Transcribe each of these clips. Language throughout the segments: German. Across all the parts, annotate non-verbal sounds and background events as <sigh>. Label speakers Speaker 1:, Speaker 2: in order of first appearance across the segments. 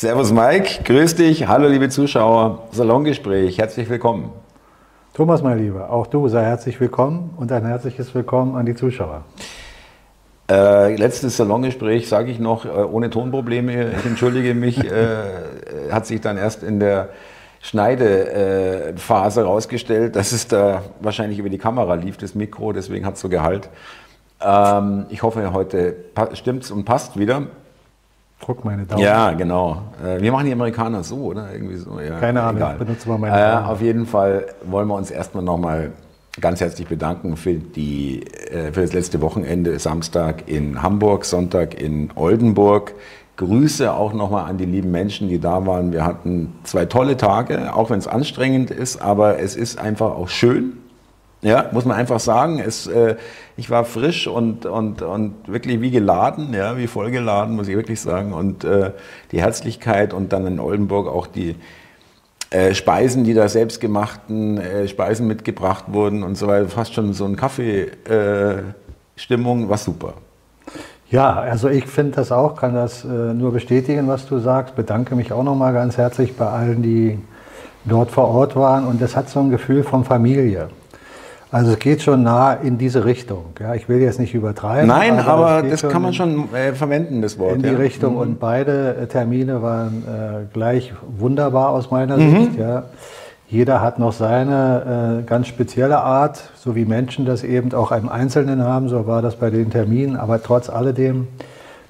Speaker 1: Servus Mike, grüß dich. Hallo liebe Zuschauer, Salongespräch, herzlich willkommen.
Speaker 2: Thomas, mein Lieber, auch du sei herzlich willkommen und ein herzliches Willkommen an die Zuschauer.
Speaker 1: Äh, letztes Salongespräch, sage ich noch, äh, ohne Tonprobleme, ich entschuldige mich, äh, hat sich dann erst in der Schneidephase herausgestellt, dass es da wahrscheinlich über die Kamera lief, das Mikro, deswegen hat es so Gehalt. Ähm, ich hoffe, heute stimmt es und passt wieder.
Speaker 2: Druck meine Daumen.
Speaker 1: Ja, genau. Äh, wir machen die Amerikaner so, oder? Irgendwie so.
Speaker 2: Ja, Keine Ahnung, egal.
Speaker 1: benutze mal meine Daumen. Äh, auf jeden Fall wollen wir uns erstmal nochmal ganz herzlich bedanken für, die, äh, für das letzte Wochenende, Samstag in Hamburg, Sonntag in Oldenburg. Grüße auch nochmal an die lieben Menschen, die da waren. Wir hatten zwei tolle Tage, auch wenn es anstrengend ist, aber es ist einfach auch schön. Ja, muss man einfach sagen. Es, äh, ich war frisch und, und, und wirklich wie geladen, ja, wie vollgeladen, muss ich wirklich sagen. Und äh, die Herzlichkeit und dann in Oldenburg auch die äh, Speisen, die da selbstgemachten äh, Speisen mitgebracht wurden und so weiter. Fast schon so ein Kaffeestimmung, äh, war super.
Speaker 2: Ja, also ich finde das auch, kann das äh, nur bestätigen, was du sagst. Bedanke mich auch nochmal ganz herzlich bei allen, die dort vor Ort waren. Und es hat so ein Gefühl von Familie. Also es geht schon nah in diese Richtung. Ja, ich will jetzt nicht übertreiben.
Speaker 1: Nein, aber, aber das kann man schon äh, verwenden, das Wort.
Speaker 2: In die ja. Richtung. Mhm. Und beide äh, Termine waren äh, gleich wunderbar aus meiner mhm. Sicht. Ja. Jeder hat noch seine äh, ganz spezielle Art, so wie Menschen das eben auch im Einzelnen haben. So war das bei den Terminen. Aber trotz alledem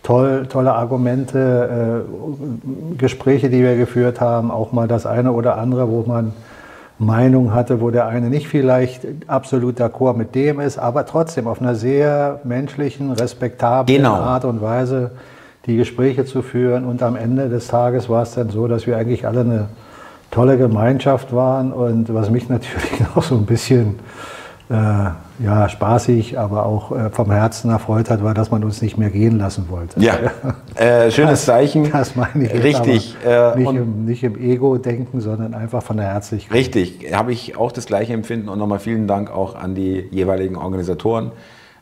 Speaker 2: toll, tolle Argumente, äh, Gespräche, die wir geführt haben. Auch mal das eine oder andere, wo man Meinung hatte, wo der eine nicht vielleicht absolut d'accord mit dem ist, aber trotzdem auf einer sehr menschlichen, respektablen genau. Art und Weise die Gespräche zu führen. Und am Ende des Tages war es dann so, dass wir eigentlich alle eine tolle Gemeinschaft waren. Und was mich <laughs> natürlich auch so ein bisschen ja, spaßig, aber auch äh, vom Herzen erfreut hat, war, dass man uns nicht mehr gehen lassen wollte.
Speaker 1: Ja, <laughs> äh, schönes das, Zeichen.
Speaker 2: Das meine ich.
Speaker 1: Richtig.
Speaker 2: Äh, nicht, im, nicht im Ego-Denken, sondern einfach von der Herzlichkeit.
Speaker 1: Richtig, habe ich auch das gleiche Empfinden und nochmal vielen Dank auch an die jeweiligen Organisatoren,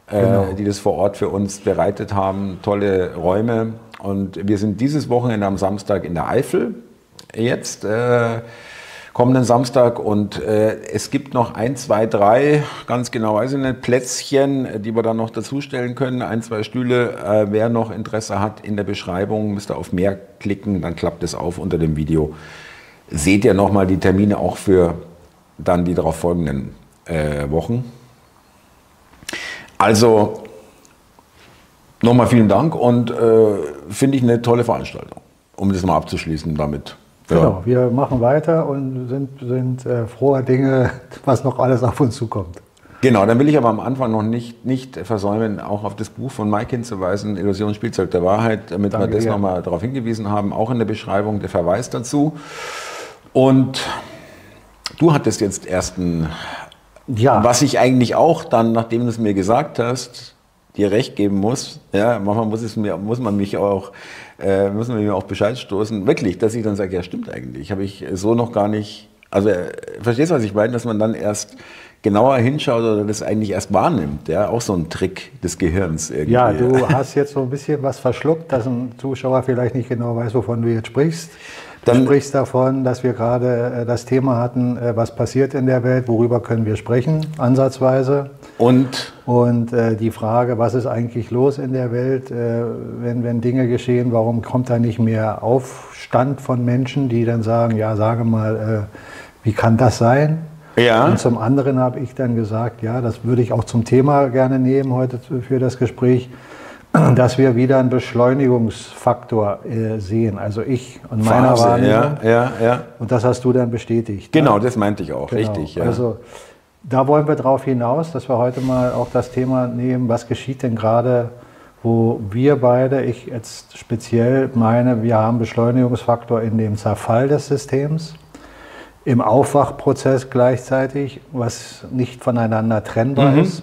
Speaker 1: äh, genau. die das vor Ort für uns bereitet haben. Tolle Räume. Und wir sind dieses Wochenende am Samstag in der Eifel jetzt. Kommenden Samstag. Und äh, es gibt noch ein, zwei, drei, ganz genau weiß ich nicht, Plätzchen, äh, die wir dann noch dazustellen können. Ein, zwei Stühle. Äh, wer noch Interesse hat, in der Beschreibung müsst ihr auf mehr klicken, dann klappt es auf unter dem Video. Seht ihr nochmal die Termine auch für dann die darauf folgenden äh, Wochen. Also nochmal vielen Dank und äh, finde ich eine tolle Veranstaltung, um das mal abzuschließen damit.
Speaker 2: Ja. Genau, wir machen weiter und sind, sind äh, froher Dinge, <laughs> was noch alles auf uns zukommt.
Speaker 1: Genau, dann will ich aber am Anfang noch nicht, nicht versäumen, auch auf das Buch von Mike hinzuweisen, Illusion Spielzeug der Wahrheit, damit Danke, wir das nochmal darauf hingewiesen haben, auch in der Beschreibung der Verweis dazu. Und du hattest jetzt erst ein, ja. was ich eigentlich auch dann, nachdem du es mir gesagt hast, dir recht geben muss. Ja, manchmal muss, es mir, muss man mich auch äh, müssen wir mir auch Bescheid stoßen. Wirklich, dass ich dann sage, ja stimmt eigentlich, habe ich so noch gar nicht, also äh, verstehst du, was ich meine, dass man dann erst genauer hinschaut oder das eigentlich erst wahrnimmt. Ja, auch so ein Trick des Gehirns irgendwie.
Speaker 2: Ja, du hast jetzt so ein bisschen was verschluckt, dass ein Zuschauer vielleicht nicht genau weiß, wovon du jetzt sprichst. Du Dann, sprichst davon, dass wir gerade äh, das Thema hatten, äh, was passiert in der Welt, worüber können wir sprechen, ansatzweise.
Speaker 1: Und?
Speaker 2: Und äh, die Frage, was ist eigentlich los in der Welt, äh, wenn, wenn Dinge geschehen, warum kommt da nicht mehr Aufstand von Menschen, die dann sagen, ja, sage mal, äh, wie kann das sein?
Speaker 1: Ja.
Speaker 2: Und zum anderen habe ich dann gesagt, ja, das würde ich auch zum Thema gerne nehmen heute für das Gespräch, <clears throat> dass wir wieder einen Beschleunigungsfaktor äh, sehen. Also ich und meiner Phase, Wahrnehmung.
Speaker 1: Ja, ja, ja.
Speaker 2: Und das hast du dann bestätigt.
Speaker 1: Genau, ja? das meinte ich auch, genau. richtig.
Speaker 2: Ja. Also da wollen wir darauf hinaus, dass wir heute mal auch das Thema nehmen, was geschieht denn gerade, wo wir beide, ich jetzt speziell meine, wir haben Beschleunigungsfaktor in dem Zerfall des Systems, im Aufwachprozess gleichzeitig, was nicht voneinander trennbar mhm. ist.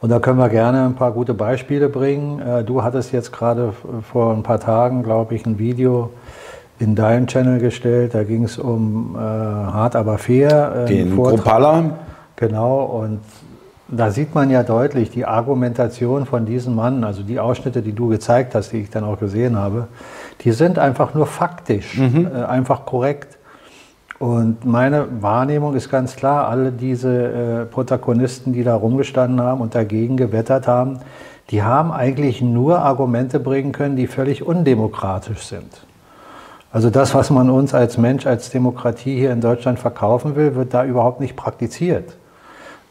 Speaker 2: Und da können wir gerne ein paar gute Beispiele bringen. Äh, du hattest jetzt gerade vor ein paar Tagen, glaube ich, ein Video in deinen Channel gestellt. Da ging es um äh, Hart aber fair.
Speaker 1: Äh, Den Propala.
Speaker 2: Genau, und da sieht man ja deutlich die Argumentation von diesem Mann, also die Ausschnitte, die du gezeigt hast, die ich dann auch gesehen habe, die sind einfach nur faktisch, mhm. äh, einfach korrekt. Und meine Wahrnehmung ist ganz klar, alle diese äh, Protagonisten, die da rumgestanden haben und dagegen gewettert haben, die haben eigentlich nur Argumente bringen können, die völlig undemokratisch sind. Also das, was man uns als Mensch, als Demokratie hier in Deutschland verkaufen will, wird da überhaupt nicht praktiziert.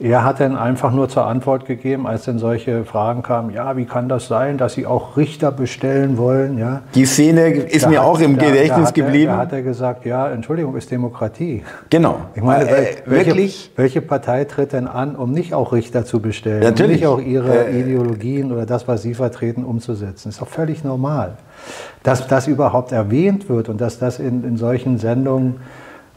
Speaker 2: Er hat dann einfach nur zur Antwort gegeben, als dann solche Fragen kamen, ja, wie kann das sein, dass Sie auch Richter bestellen wollen? Ja.
Speaker 1: Die Szene ist da mir hat, auch im da, Gedächtnis da geblieben.
Speaker 2: Er, da hat er gesagt, ja, Entschuldigung, ist Demokratie.
Speaker 1: Genau.
Speaker 2: Ich meine, äh, welche, wirklich? welche Partei tritt denn an, um nicht auch Richter zu bestellen,
Speaker 1: Natürlich.
Speaker 2: um nicht auch ihre äh, Ideologien oder das, was sie vertreten, umzusetzen? Ist doch völlig normal. Dass das überhaupt erwähnt wird und dass das in, in solchen Sendungen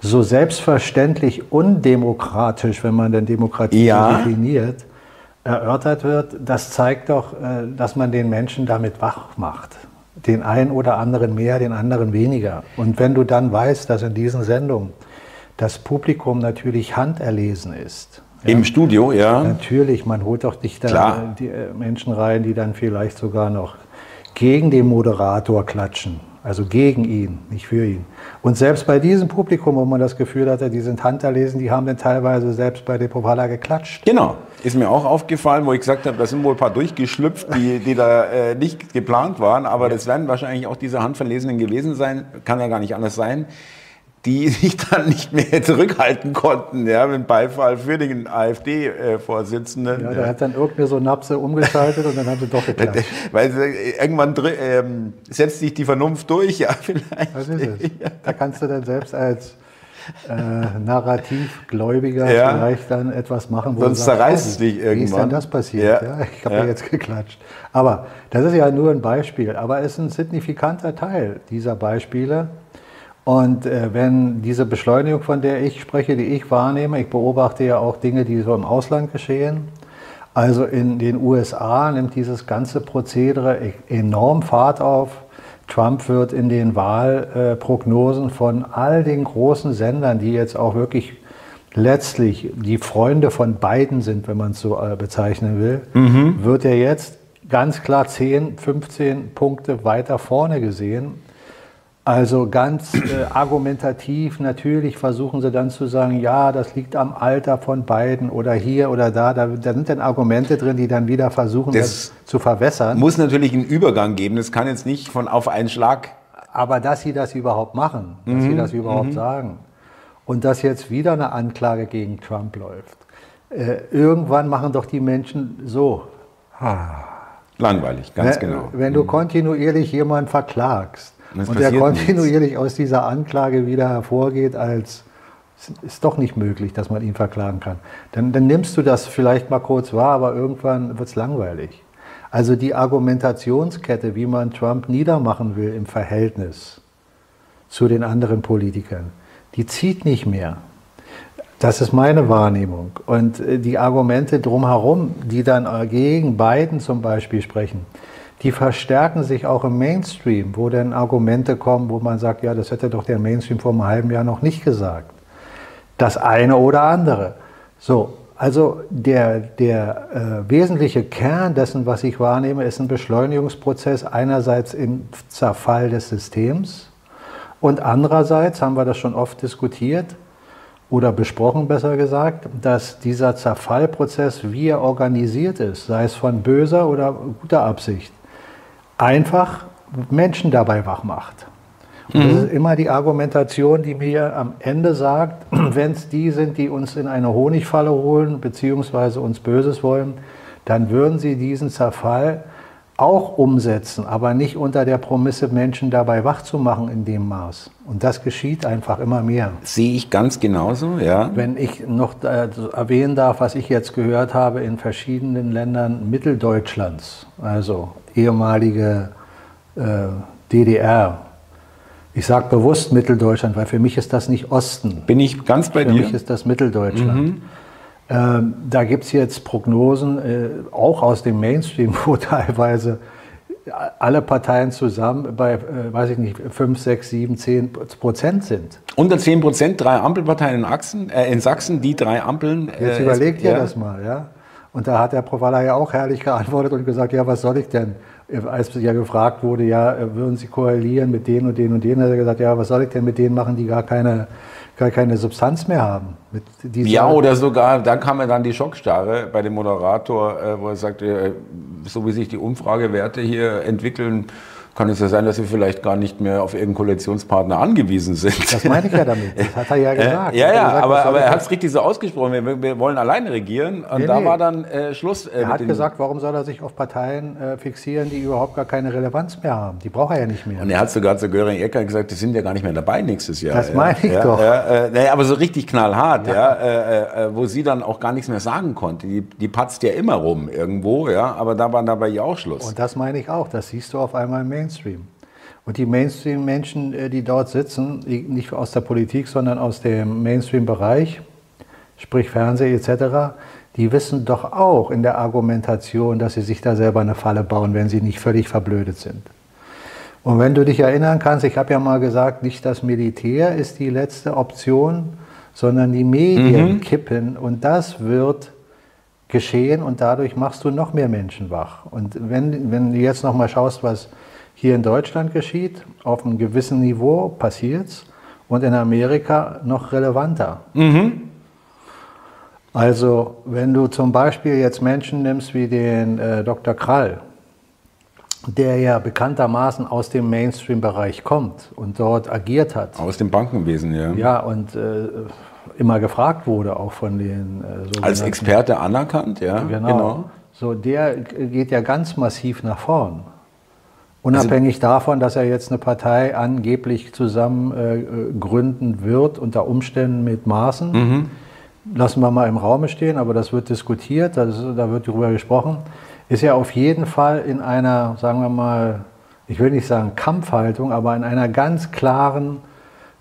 Speaker 2: so selbstverständlich undemokratisch, wenn man denn Demokratie ja. definiert, erörtert wird, das zeigt doch, äh, dass man den Menschen damit wach macht. Den einen oder anderen mehr, den anderen weniger. Und wenn du dann weißt, dass in diesen Sendungen das Publikum natürlich handerlesen ist.
Speaker 1: Im ja, Studio, ja.
Speaker 2: Natürlich, man holt doch nicht da die äh, Menschen rein, die dann vielleicht sogar noch gegen den Moderator klatschen. Also gegen ihn, nicht für ihn. Und selbst bei diesem Publikum, wo man das Gefühl hatte, die sind Handerlesen, die haben dann teilweise selbst bei der Propala geklatscht.
Speaker 1: Genau, ist mir auch aufgefallen, wo ich gesagt habe, da sind wohl ein paar durchgeschlüpft, die, <laughs> die da äh, nicht geplant waren, aber das werden wahrscheinlich auch diese Handverlesenen gewesen sein, kann ja gar nicht anders sein die <laughs> sich dann nicht mehr zurückhalten konnten, ja, mit Beifall für den AfD-Vorsitzenden.
Speaker 2: Ja, der hat dann irgendwie so Napse umgeschaltet und dann hat er doch geklappt. <laughs>
Speaker 1: Weil irgendwann ähm, setzt sich die Vernunft durch, ja, <laughs> vielleicht.
Speaker 2: Das ist es. Da kannst du dann selbst als äh, Narrativgläubiger ja. vielleicht dann etwas machen,
Speaker 1: wo Sonst zerreißt es dich irgendwann. Wie
Speaker 2: ist denn das passiert? Ja. ja ich habe ja. jetzt geklatscht. Aber das ist ja nur ein Beispiel. Aber es ist ein signifikanter Teil dieser Beispiele und äh, wenn diese Beschleunigung, von der ich spreche, die ich wahrnehme, ich beobachte ja auch Dinge, die so im Ausland geschehen. Also in den USA nimmt dieses ganze Prozedere enorm Fahrt auf. Trump wird in den Wahlprognosen von all den großen Sendern, die jetzt auch wirklich letztlich die Freunde von Biden sind, wenn man es so äh, bezeichnen will, mhm. wird er jetzt ganz klar 10, 15 Punkte weiter vorne gesehen. Also ganz äh, argumentativ, natürlich versuchen sie dann zu sagen, ja, das liegt am Alter von beiden oder hier oder da. Da, da sind dann Argumente drin, die dann wieder versuchen, das, das zu verwässern.
Speaker 1: Muss natürlich einen Übergang geben. Das kann jetzt nicht von auf einen Schlag.
Speaker 2: Aber dass sie das überhaupt machen, dass mhm. sie das überhaupt mhm. sagen und dass jetzt wieder eine Anklage gegen Trump läuft. Äh, irgendwann machen doch die Menschen so.
Speaker 1: Langweilig, ganz wenn, genau.
Speaker 2: Wenn du mhm. kontinuierlich jemanden verklagst, und, und der kontinuierlich nichts. aus dieser Anklage wieder hervorgeht als ist doch nicht möglich, dass man ihn verklagen kann. Dann, dann nimmst du das vielleicht mal kurz wahr, aber irgendwann wird es langweilig. Also die Argumentationskette, wie man Trump niedermachen will im Verhältnis zu den anderen Politikern, die zieht nicht mehr. Das ist meine Wahrnehmung. Und äh, die Argumente drumherum, die dann gegen Biden zum Beispiel sprechen, die verstärken sich auch im Mainstream, wo dann Argumente kommen, wo man sagt, ja, das hätte doch der Mainstream vor einem halben Jahr noch nicht gesagt. Das eine oder andere. So, also der, der äh, wesentliche Kern dessen, was ich wahrnehme, ist ein Beschleunigungsprozess einerseits im Zerfall des Systems und andererseits haben wir das schon oft diskutiert oder besprochen, besser gesagt, dass dieser Zerfallprozess, wie er organisiert ist, sei es von böser oder guter Absicht, einfach Menschen dabei wach macht. Und mhm. das ist immer die Argumentation, die mir am Ende sagt, <clears throat> wenn es die sind, die uns in eine Honigfalle holen, beziehungsweise uns Böses wollen, dann würden sie diesen Zerfall auch umsetzen, aber nicht unter der Promisse, Menschen dabei wach zu machen in dem Maß. Und das geschieht einfach immer mehr.
Speaker 1: Sehe ich ganz genauso, ja.
Speaker 2: Wenn ich noch äh, erwähnen darf, was ich jetzt gehört habe in verschiedenen Ländern Mitteldeutschlands, also ehemalige äh, DDR. Ich sage bewusst Mitteldeutschland, weil für mich ist das nicht Osten.
Speaker 1: Bin ich ganz bei
Speaker 2: für
Speaker 1: dir?
Speaker 2: Für mich ist das Mitteldeutschland. Mhm. Ähm, da gibt es jetzt Prognosen, äh, auch aus dem Mainstream, <laughs> wo teilweise alle Parteien zusammen bei, äh, weiß ich nicht, 5, 6, 7, 10 Prozent sind.
Speaker 1: Unter 10 Prozent, drei Ampelparteien in, Achsen, äh, in Sachsen, die drei Ampeln.
Speaker 2: Jetzt überlegt ihr ja. das mal, ja. Und da hat der Provalla ja auch herrlich geantwortet und gesagt, ja, was soll ich denn? Als ja gefragt wurde, ja, würden Sie koalieren mit denen und denen und denen, hat er gesagt, ja, was soll ich denn mit denen machen, die gar keine gar keine Substanz mehr haben.
Speaker 1: ja, oder sogar, da kam ja dann die Schockstarre bei dem Moderator, äh, wo er sagte, äh, so wie sich die Umfragewerte hier entwickeln, kann es ja sein, dass wir vielleicht gar nicht mehr auf irgendeinen Koalitionspartner angewiesen sind.
Speaker 2: Das meine ich ja damit. <laughs> Das hat er ja gesagt.
Speaker 1: Äh, ja, ja,
Speaker 2: gesagt,
Speaker 1: aber, aber er hat es richtig so ausgesprochen. Wir, wir, wollen alleine regieren. Und nee, da nee. war dann äh, Schluss.
Speaker 2: Äh, er hat gesagt, warum soll er sich auf Parteien äh, fixieren, die überhaupt gar keine Relevanz mehr haben? Die braucht er ja nicht mehr.
Speaker 1: Und er hat sogar zu Göring-Ecker gesagt, die sind ja gar nicht mehr dabei nächstes Jahr.
Speaker 2: Das meine ich
Speaker 1: ja,
Speaker 2: doch.
Speaker 1: Ja, äh, nee, aber so richtig knallhart, ja. Äh, wo sie dann auch gar nichts mehr sagen konnte. Die, die patzt ja immer rum irgendwo, ja. Aber da war dabei ja auch Schluss.
Speaker 2: Und das meine ich auch. Das siehst du auf einmal im Mainstream. Und die Mainstream-Menschen, äh, die dort sitzen, nicht aus der Politik, sondern aus dem Mainstream-Bereich, sprich Fernsehen etc., die wissen doch auch in der Argumentation, dass sie sich da selber eine Falle bauen, wenn sie nicht völlig verblödet sind. Und wenn du dich erinnern kannst, ich habe ja mal gesagt, nicht das Militär ist die letzte Option, sondern die Medien mhm. kippen und das wird geschehen und dadurch machst du noch mehr Menschen wach. Und wenn, wenn du jetzt noch mal schaust, was hier in Deutschland geschieht, auf einem gewissen Niveau passiert es und in Amerika noch relevanter. Mhm. Also wenn du zum Beispiel jetzt Menschen nimmst wie den äh, Dr. Krall, der ja bekanntermaßen aus dem Mainstream-Bereich kommt und dort agiert hat.
Speaker 1: Aus dem Bankenwesen, ja.
Speaker 2: Ja, und äh, immer gefragt wurde, auch von den.
Speaker 1: Äh, Als Experte anerkannt, ja.
Speaker 2: Genau. genau. So, der geht ja ganz massiv nach vorn. Unabhängig also, davon, dass er jetzt eine Partei angeblich zusammen äh, gründen wird, unter Umständen mit Maßen, mhm. lassen wir mal im Raume stehen, aber das wird diskutiert, das, da wird darüber gesprochen, ist er auf jeden Fall in einer, sagen wir mal, ich will nicht sagen Kampfhaltung, aber in einer ganz klaren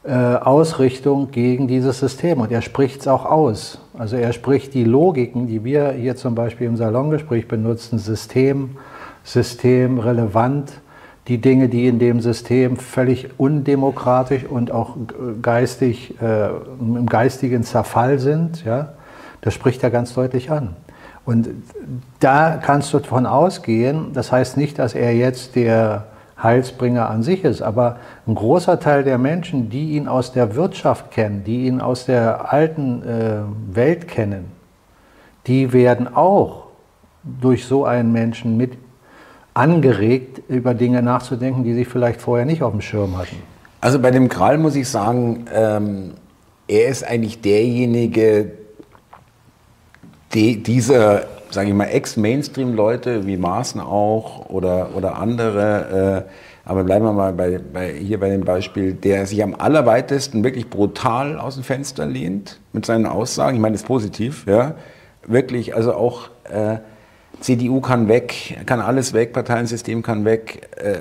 Speaker 2: äh, Ausrichtung gegen dieses System. Und er spricht es auch aus. Also er spricht die Logiken, die wir hier zum Beispiel im Salongespräch benutzen, System, systemrelevant, die Dinge, die in dem System völlig undemokratisch und auch geistig, äh, im geistigen Zerfall sind, ja, das spricht er ganz deutlich an. Und da kannst du davon ausgehen, das heißt nicht, dass er jetzt der Heilsbringer an sich ist, aber ein großer Teil der Menschen, die ihn aus der Wirtschaft kennen, die ihn aus der alten äh, Welt kennen, die werden auch durch so einen Menschen mit angeregt, über Dinge nachzudenken, die sie vielleicht vorher nicht auf dem Schirm hatten?
Speaker 1: Also bei dem Kral muss ich sagen, ähm, er ist eigentlich derjenige, die, dieser, sage ich mal, Ex-Mainstream-Leute wie Maaßen auch oder, oder andere, äh, aber bleiben wir mal bei, bei, hier bei dem Beispiel, der sich am allerweitesten wirklich brutal aus dem Fenster lehnt mit seinen Aussagen. Ich meine, das ist positiv, ja. Wirklich, also auch äh, CDU kann weg, kann alles weg, Parteiensystem kann weg. Äh,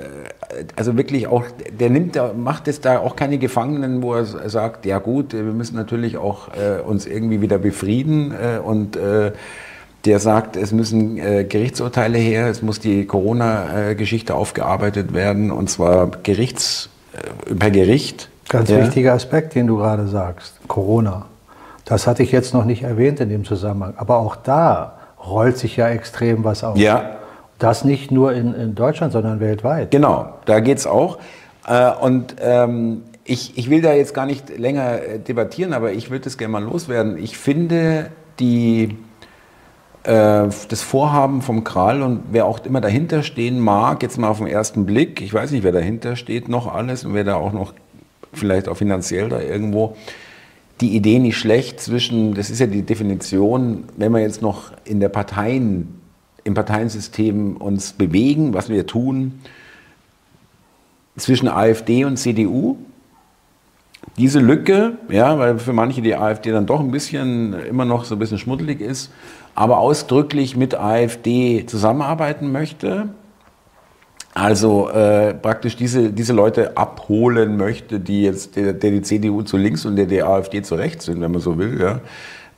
Speaker 1: also wirklich auch, der nimmt, der macht es da auch keine Gefangenen, wo er sagt, ja gut, wir müssen natürlich auch äh, uns irgendwie wieder befrieden äh, und der sagt, es müssen Gerichtsurteile her, es muss die Corona-Geschichte aufgearbeitet werden und zwar Gerichts, per Gericht.
Speaker 2: Ganz ja. wichtiger Aspekt, den du gerade sagst, Corona. Das hatte ich jetzt noch nicht erwähnt in dem Zusammenhang. Aber auch da rollt sich ja extrem was auf.
Speaker 1: Ja.
Speaker 2: Das nicht nur in, in Deutschland, sondern weltweit.
Speaker 1: Genau, da geht es auch. Äh, und ähm, ich, ich will da jetzt gar nicht länger äh, debattieren, aber ich würde es gerne mal loswerden. Ich finde die, äh, das Vorhaben vom Kral und wer auch immer dahinter stehen mag, jetzt mal auf den ersten Blick, ich weiß nicht, wer dahinter steht, noch alles und wer da auch noch vielleicht auch finanziell da irgendwo die Idee nicht schlecht zwischen, das ist ja die Definition, wenn wir jetzt noch in der Parteien, im Parteiensystem uns bewegen, was wir tun, zwischen AfD und CDU. Diese Lücke, ja, weil für manche die AfD dann doch ein bisschen, immer noch so ein bisschen schmuddelig ist, aber ausdrücklich mit AfD zusammenarbeiten möchte, also äh, praktisch diese, diese Leute abholen möchte, die jetzt der, der die CDU zu links und der die AfD zu rechts sind, wenn man so will. Ja.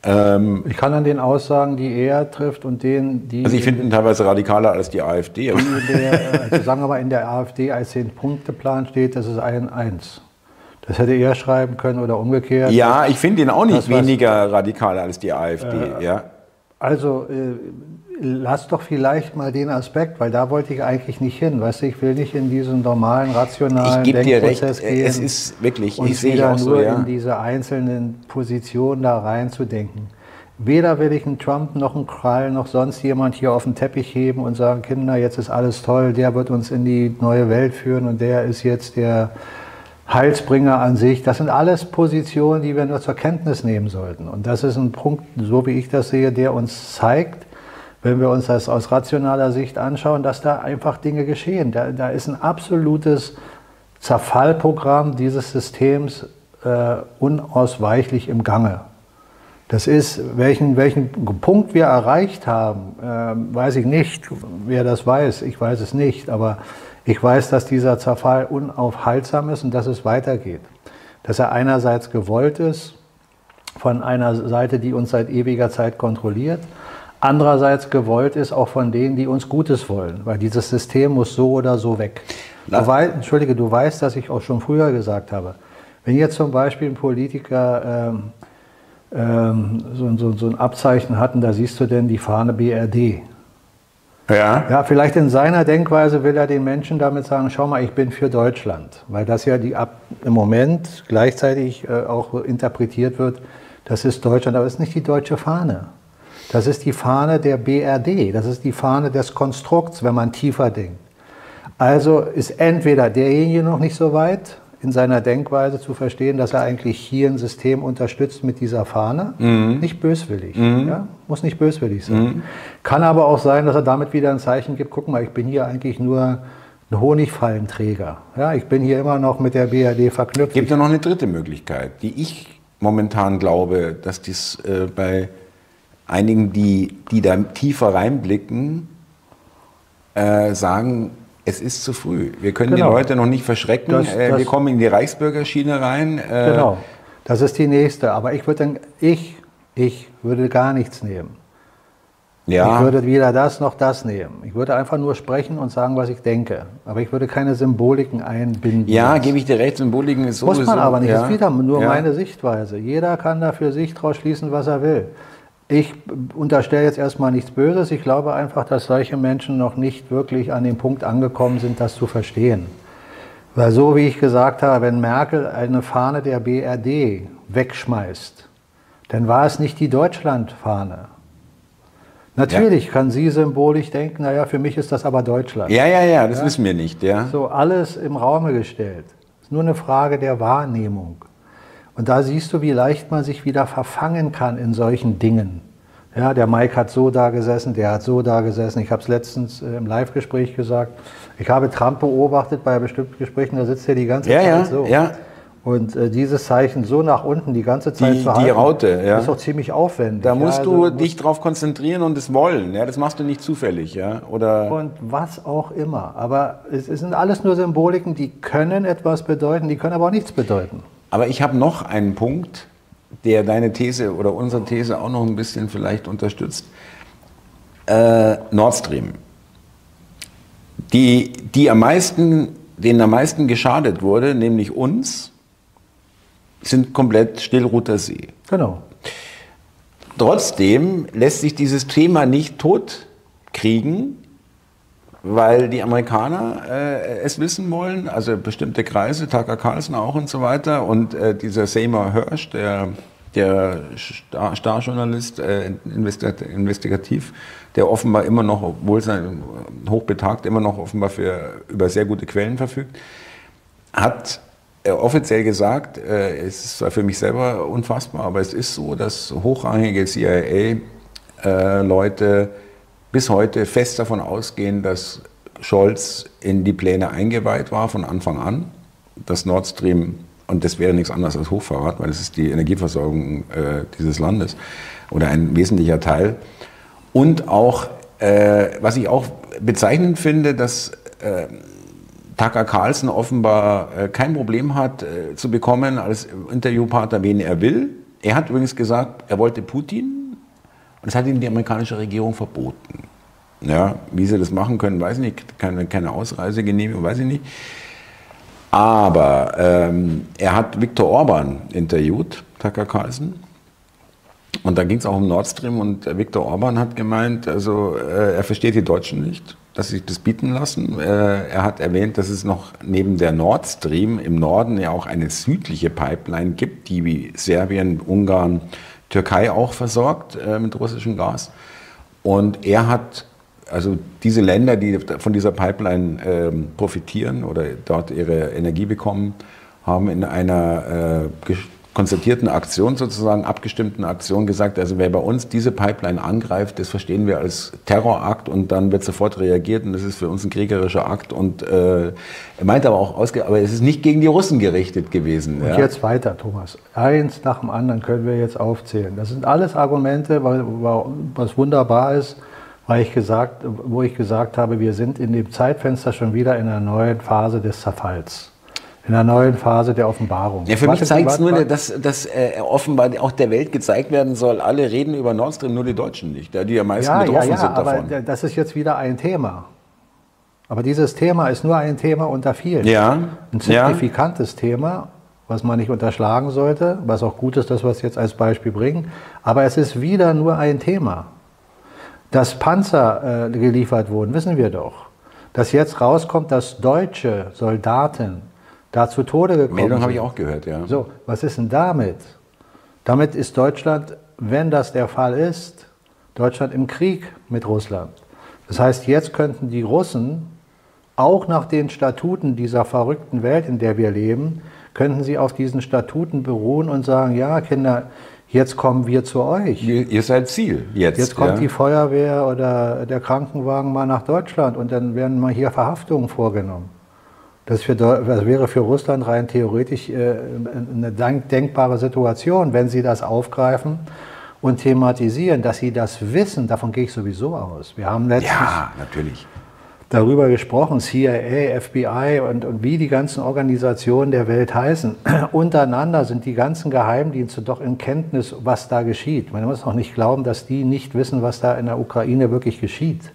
Speaker 2: Ähm, ich kann an den Aussagen, die er trifft und den, die.
Speaker 1: Also ich finde ihn teilweise radikaler als die AfD.
Speaker 2: Der, also sagen wir mal, in der AfD als Zehn-Punkte-Plan steht, das ist ein Eins. Das hätte er schreiben können oder umgekehrt.
Speaker 1: Ja, ich finde ihn auch nicht weniger radikal als die AfD. Äh, ja.
Speaker 2: Also äh, lass doch vielleicht mal den Aspekt, weil da wollte ich eigentlich nicht hin. Weißt du, ich will nicht in diesen normalen, rationalen
Speaker 1: ich
Speaker 2: Denkprozess
Speaker 1: dir recht,
Speaker 2: gehen.
Speaker 1: Es ist wirklich,
Speaker 2: und
Speaker 1: ich sehe
Speaker 2: wieder
Speaker 1: auch so,
Speaker 2: nur
Speaker 1: ja.
Speaker 2: in diese einzelnen Positionen da reinzudenken. Weder will ich einen Trump noch einen Krall noch sonst jemand hier auf den Teppich heben und sagen, Kinder, jetzt ist alles toll, der wird uns in die neue Welt führen und der ist jetzt der Heilsbringer an sich. Das sind alles Positionen, die wir nur zur Kenntnis nehmen sollten. Und das ist ein Punkt, so wie ich das sehe, der uns zeigt, wenn wir uns das aus rationaler Sicht anschauen, dass da einfach Dinge geschehen. Da, da ist ein absolutes Zerfallprogramm dieses Systems äh, unausweichlich im Gange. Das ist, welchen, welchen Punkt wir erreicht haben, äh, weiß ich nicht. Wer das weiß, ich weiß es nicht. Aber ich weiß, dass dieser Zerfall unaufhaltsam ist und dass es weitergeht. Dass er einerseits gewollt ist, von einer Seite, die uns seit ewiger Zeit kontrolliert, andererseits gewollt ist auch von denen, die uns Gutes wollen, weil dieses System muss so oder so weg. Du wei Entschuldige, du weißt, dass ich auch schon früher gesagt habe, wenn jetzt zum Beispiel ein Politiker ähm, ähm, so, so, so, ein Abzeichen hatten, da siehst du denn die Fahne BRD. Ja. ja, vielleicht in seiner Denkweise will er den Menschen damit sagen, schau mal, ich bin für Deutschland, weil das ja die ab, im Moment gleichzeitig äh, auch interpretiert wird, das ist Deutschland, aber es ist nicht die deutsche Fahne. Das ist die Fahne der BRD, das ist die Fahne des Konstrukts, wenn man tiefer denkt. Also ist entweder derjenige noch nicht so weit, in seiner Denkweise zu verstehen, dass er eigentlich hier ein System unterstützt mit dieser Fahne. Mhm. Nicht böswillig. Mhm. Ja? Muss nicht böswillig sein. Mhm. Kann aber auch sein, dass er damit wieder ein Zeichen gibt, guck mal, ich bin hier eigentlich nur ein Honigfallenträger. Ja, ich bin hier immer noch mit der BRD verknüpft.
Speaker 1: Gibt ja noch eine dritte Möglichkeit, die ich momentan glaube, dass dies äh, bei einigen, die, die da tiefer reinblicken, äh, sagen, es ist zu früh. Wir können genau. die Leute noch nicht verschrecken. Das, äh, das wir kommen in die Reichsbürgerschiene rein.
Speaker 2: Äh genau, das ist die nächste. Aber ich würde dann, ich, ich würde gar nichts nehmen. Ja. Ich würde weder das noch das nehmen. Ich würde einfach nur sprechen und sagen, was ich denke. Aber ich würde keine Symboliken einbinden.
Speaker 1: Ja, gebe ich dir recht, Symboliken ist
Speaker 2: sowieso. Muss man aber nicht. Ja. Das ist wieder nur ja. meine Sichtweise. Jeder kann da für sich draus schließen, was er will. Ich unterstelle jetzt erstmal nichts Böses. Ich glaube einfach, dass solche Menschen noch nicht wirklich an dem Punkt angekommen sind, das zu verstehen. Weil so wie ich gesagt habe, wenn Merkel eine Fahne der BRD wegschmeißt, dann war es nicht die Deutschlandfahne. Natürlich ja. kann sie symbolisch denken, naja, für mich ist das aber Deutschland.
Speaker 1: Ja, ja, ja, das ja? wissen wir nicht. Ja.
Speaker 2: So alles im Raume gestellt. Es ist nur eine Frage der Wahrnehmung. Und da siehst du, wie leicht man sich wieder verfangen kann in solchen Dingen. Ja, der Mike hat so da gesessen, der hat so da gesessen. Ich habe es letztens äh, im Live-Gespräch gesagt. Ich habe Trump beobachtet bei bestimmten Gesprächen, da sitzt er die ganze
Speaker 1: ja,
Speaker 2: Zeit
Speaker 1: ja,
Speaker 2: so.
Speaker 1: Ja.
Speaker 2: Und äh, dieses Zeichen so nach unten die ganze Zeit
Speaker 1: die, zu halten, die Raute, ja.
Speaker 2: ist doch ziemlich aufwendig.
Speaker 1: Da musst
Speaker 2: ja,
Speaker 1: also, du dich drauf konzentrieren und es wollen. Ja, das machst du nicht zufällig, ja. Oder
Speaker 2: und was auch immer. Aber es, es sind alles nur Symboliken, die können etwas bedeuten, die können aber auch nichts bedeuten.
Speaker 1: Aber ich habe noch einen Punkt, der deine These oder unsere These auch noch ein bisschen vielleicht unterstützt. Äh, Nord Stream. Die, die am meisten, denen am meisten geschadet wurde, nämlich uns, sind komplett Stillroter See.
Speaker 2: Genau.
Speaker 1: Trotzdem lässt sich dieses Thema nicht totkriegen, weil die Amerikaner äh, es wissen wollen, also bestimmte Kreise, Tucker Carlson auch und so weiter. Und äh, dieser Seymour Hirsch, der, der Starjournalist, äh, investigativ, der offenbar immer noch, obwohl sein hochbetagt, immer noch offenbar für, über sehr gute Quellen verfügt, hat äh, offiziell gesagt, äh, es ist zwar für mich selber unfassbar, aber es ist so, dass hochrangige CIA-Leute äh, bis heute fest davon ausgehen, dass Scholz in die Pläne eingeweiht war von Anfang an, dass Nord Stream, und das wäre nichts anderes als Hochverrat, weil es ist die Energieversorgung äh, dieses Landes oder ein wesentlicher Teil. Und auch, äh, was ich auch bezeichnend finde, dass äh, Tucker Carlson offenbar äh, kein Problem hat äh, zu bekommen als Interviewpartner, wen er will. Er hat übrigens gesagt, er wollte Putin und das hat ihnen die amerikanische Regierung verboten. Ja, wie sie das machen können, weiß ich nicht. Keine, keine Ausreisegenehmigung, weiß ich nicht. Aber ähm, er hat Viktor Orban interviewt, Tucker Carlson. Und da ging es auch um Nord Stream und Viktor Orban hat gemeint, also äh, er versteht die Deutschen nicht, dass sie sich das bieten lassen. Äh, er hat erwähnt, dass es noch neben der Nord Stream im Norden ja auch eine südliche Pipeline gibt, die wie Serbien, Ungarn, Türkei auch versorgt äh, mit russischem Gas. Und er hat also diese Länder, die von dieser Pipeline ähm, profitieren oder dort ihre Energie bekommen, haben in einer äh, konzertierten Aktion sozusagen, abgestimmten Aktion gesagt, also wer bei uns diese Pipeline angreift, das verstehen wir als Terrorakt und dann wird sofort reagiert und das ist für uns ein kriegerischer Akt und äh, er meint aber auch, ausge aber es ist nicht gegen die Russen gerichtet gewesen.
Speaker 2: Und ja. jetzt weiter, Thomas. Eins nach dem anderen können wir jetzt aufzählen. Das sind alles Argumente, was wunderbar ist, weil ich gesagt, wo ich gesagt habe, wir sind in dem Zeitfenster schon wieder in einer neuen Phase des Zerfalls in einer neuen Phase der Offenbarung.
Speaker 1: Ja, für mich zeigt es nur, dass, dass äh, offenbar auch der Welt gezeigt werden soll, alle reden über Nord Stream, nur die Deutschen nicht, die am meisten
Speaker 2: ja,
Speaker 1: betroffen
Speaker 2: ja, ja,
Speaker 1: sind davon.
Speaker 2: Aber das ist jetzt wieder ein Thema. Aber dieses Thema ist nur ein Thema unter vielen.
Speaker 1: Ja.
Speaker 2: Ein signifikantes. Thema, was man nicht unterschlagen sollte, was auch gut ist, dass wir es jetzt als Beispiel bringen. Aber es ist wieder nur ein Thema. Dass Panzer äh, geliefert wurden, wissen wir doch. Dass jetzt rauskommt, dass deutsche Soldaten da zu Tode gekommen
Speaker 1: Meldung habe ich auch gehört, ja.
Speaker 2: So, was ist denn damit? Damit ist Deutschland, wenn das der Fall ist, Deutschland im Krieg mit Russland. Das heißt, jetzt könnten die Russen auch nach den Statuten dieser verrückten Welt, in der wir leben, könnten sie auf diesen Statuten beruhen und sagen, ja, Kinder, jetzt kommen wir zu euch.
Speaker 1: Ihr, seid Ziel jetzt.
Speaker 2: Jetzt kommt ja. die Feuerwehr oder der Krankenwagen mal nach Deutschland und dann werden mal hier Verhaftungen vorgenommen. Das, für, das, wäre für Russland rein theoretisch äh, eine denkbare Situation, wenn sie das aufgreifen und thematisieren, dass sie das wissen. Davon gehe ich sowieso aus. Wir haben letztens
Speaker 1: ja, natürlich.
Speaker 2: darüber gesprochen, CIA, FBI und, und wie die ganzen Organisationen der Welt heißen. <clears throat> Untereinander sind die ganzen Geheimdienste doch in Kenntnis, was da geschieht. Man muss auch nicht glauben, dass die nicht wissen, was da in der Ukraine wirklich geschieht.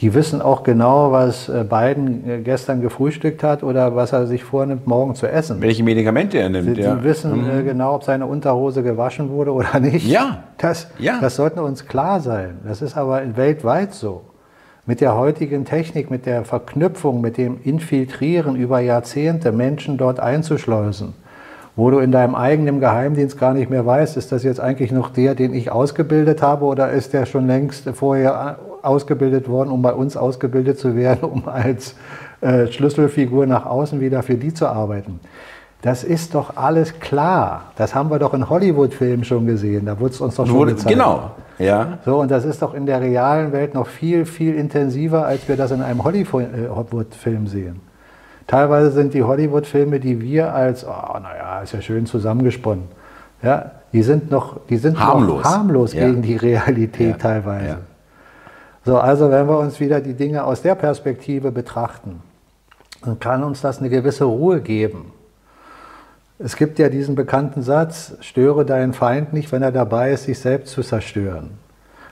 Speaker 2: Die wissen auch genau, was äh, Biden äh, gestern gefrühstückt hat oder was er sich vornimmt, morgen zu essen.
Speaker 1: Welche Medikamente er nimmt.
Speaker 2: Sie, ja. wissen mhm. Äh, genau, ob seine Unterhose gewaschen wurde oder nicht.
Speaker 1: Ja.
Speaker 2: Das, ja. das sollte uns klar sein. Das ist aber weltweit so. Mit der heutigen Technik, mit der Verknüpfung, mit dem Infiltrieren über Jahrzehnte Menschen dort einzuschleusen, wo du in deinem eigenen Geheimdienst gar nicht mehr weißt, ist das jetzt eigentlich noch der, den ich ausgebildet habe oder ist der schon längst vorher ausgebildet worden, um bei uns ausgebildet zu werden, <laughs> um als äh, Schlüsselfigur nach außen wieder für die zu arbeiten. Das ist doch alles klar. Das haben wir doch in Hollywood-Filmen schon gesehen. Da wurde es uns doch schon
Speaker 1: wurde, gezeigt. Genau. Ja.
Speaker 2: So, und das ist doch in der realen Welt noch viel, viel intensiver, als wir das in einem Hollywood-Film sehen. Teilweise sind die Hollywood-Filme, die wir als, oh, naja, ist ja schön zusammengesponnen, ja, die sind noch, die sind
Speaker 1: harmlos,
Speaker 2: harmlos ja. gegen die Realität ja. teilweise. Ja. So, also wenn wir uns wieder die Dinge aus der Perspektive betrachten, dann kann uns das eine gewisse Ruhe geben. Es gibt ja diesen bekannten Satz, störe deinen Feind nicht, wenn er dabei ist, sich selbst zu zerstören.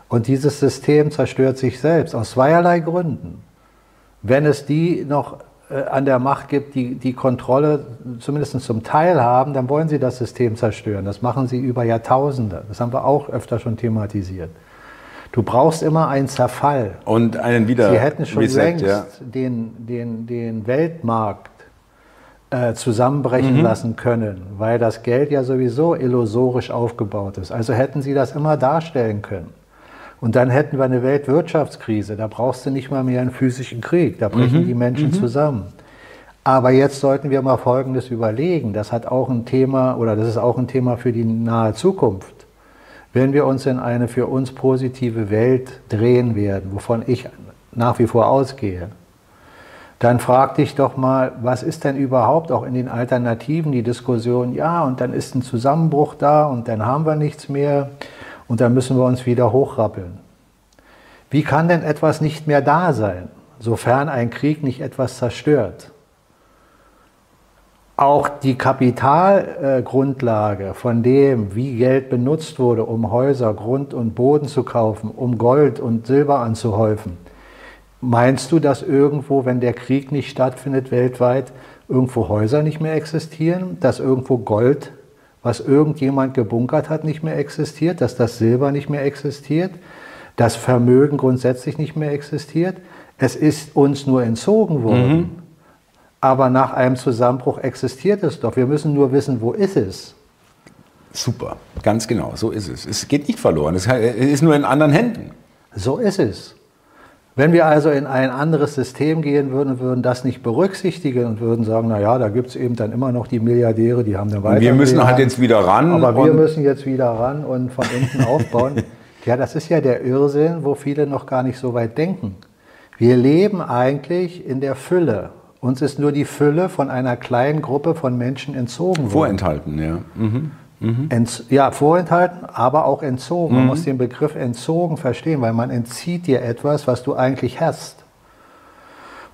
Speaker 2: Und dieses System zerstört sich selbst aus zweierlei Gründen. Wenn es die noch äh, an der Macht gibt, die die Kontrolle zumindest zum Teil haben, dann wollen sie das System zerstören. Das machen sie über Jahrtausende. Das haben wir auch öfter schon thematisiert. Du brauchst immer einen Zerfall.
Speaker 1: Und einen wieder.
Speaker 2: Sie hätten schon Reset, längst ja. den, den, den Weltmarkt äh, zusammenbrechen mhm. lassen können, weil das Geld ja sowieso illusorisch aufgebaut ist. Also hätten sie das immer darstellen können. Und dann hätten wir eine Weltwirtschaftskrise. Da brauchst du nicht mal mehr einen physischen Krieg. Da brechen mhm. die Menschen mhm. zusammen. Aber jetzt sollten wir mal Folgendes überlegen. Das hat auch ein Thema oder das ist auch ein Thema für die nahe Zukunft wenn wir uns in eine für uns positive Welt drehen werden, wovon ich nach wie vor ausgehe, dann frag dich doch mal, was ist denn überhaupt auch in den Alternativen die Diskussion, ja, und dann ist ein Zusammenbruch da und dann haben wir nichts mehr und dann müssen wir uns wieder hochrappeln. Wie kann denn etwas nicht mehr da sein, sofern ein Krieg nicht etwas zerstört? Auch die Kapitalgrundlage von dem, wie Geld benutzt wurde, um Häuser, Grund und Boden zu kaufen, um Gold und Silber anzuhäufen. Meinst du, dass irgendwo, wenn der Krieg nicht stattfindet weltweit, irgendwo Häuser nicht mehr existieren, dass irgendwo Gold, was irgendjemand gebunkert hat, nicht mehr existiert, dass das Silber nicht mehr existiert, das Vermögen grundsätzlich nicht mehr existiert. Es ist uns nur entzogen worden. Mhm. Aber nach einem Zusammenbruch existiert es doch. Wir müssen nur wissen, wo ist es.
Speaker 1: Super, ganz genau, so ist es. Es geht nicht verloren, es ist nur in anderen Händen.
Speaker 2: So ist es. Wenn wir also in ein anderes System gehen würden, würden das nicht berücksichtigen und würden sagen, naja, da gibt es eben dann immer noch die Milliardäre, die haben eine weiter.
Speaker 1: Wir müssen halt jetzt wieder ran.
Speaker 2: Aber wir müssen jetzt wieder ran und von unten aufbauen. <laughs> Ja, das ist ja der Irrsinn, wo viele noch gar nicht so weit denken. Wir leben eigentlich in der Fülle. Uns ist nur die Fülle von einer kleinen Gruppe von Menschen entzogen worden.
Speaker 1: Vorenthalten, ja. Mhm.
Speaker 2: Mhm. ja, vorenthalten, aber auch entzogen. Man mhm. muss den Begriff entzogen verstehen, weil man entzieht dir etwas, was du eigentlich hast.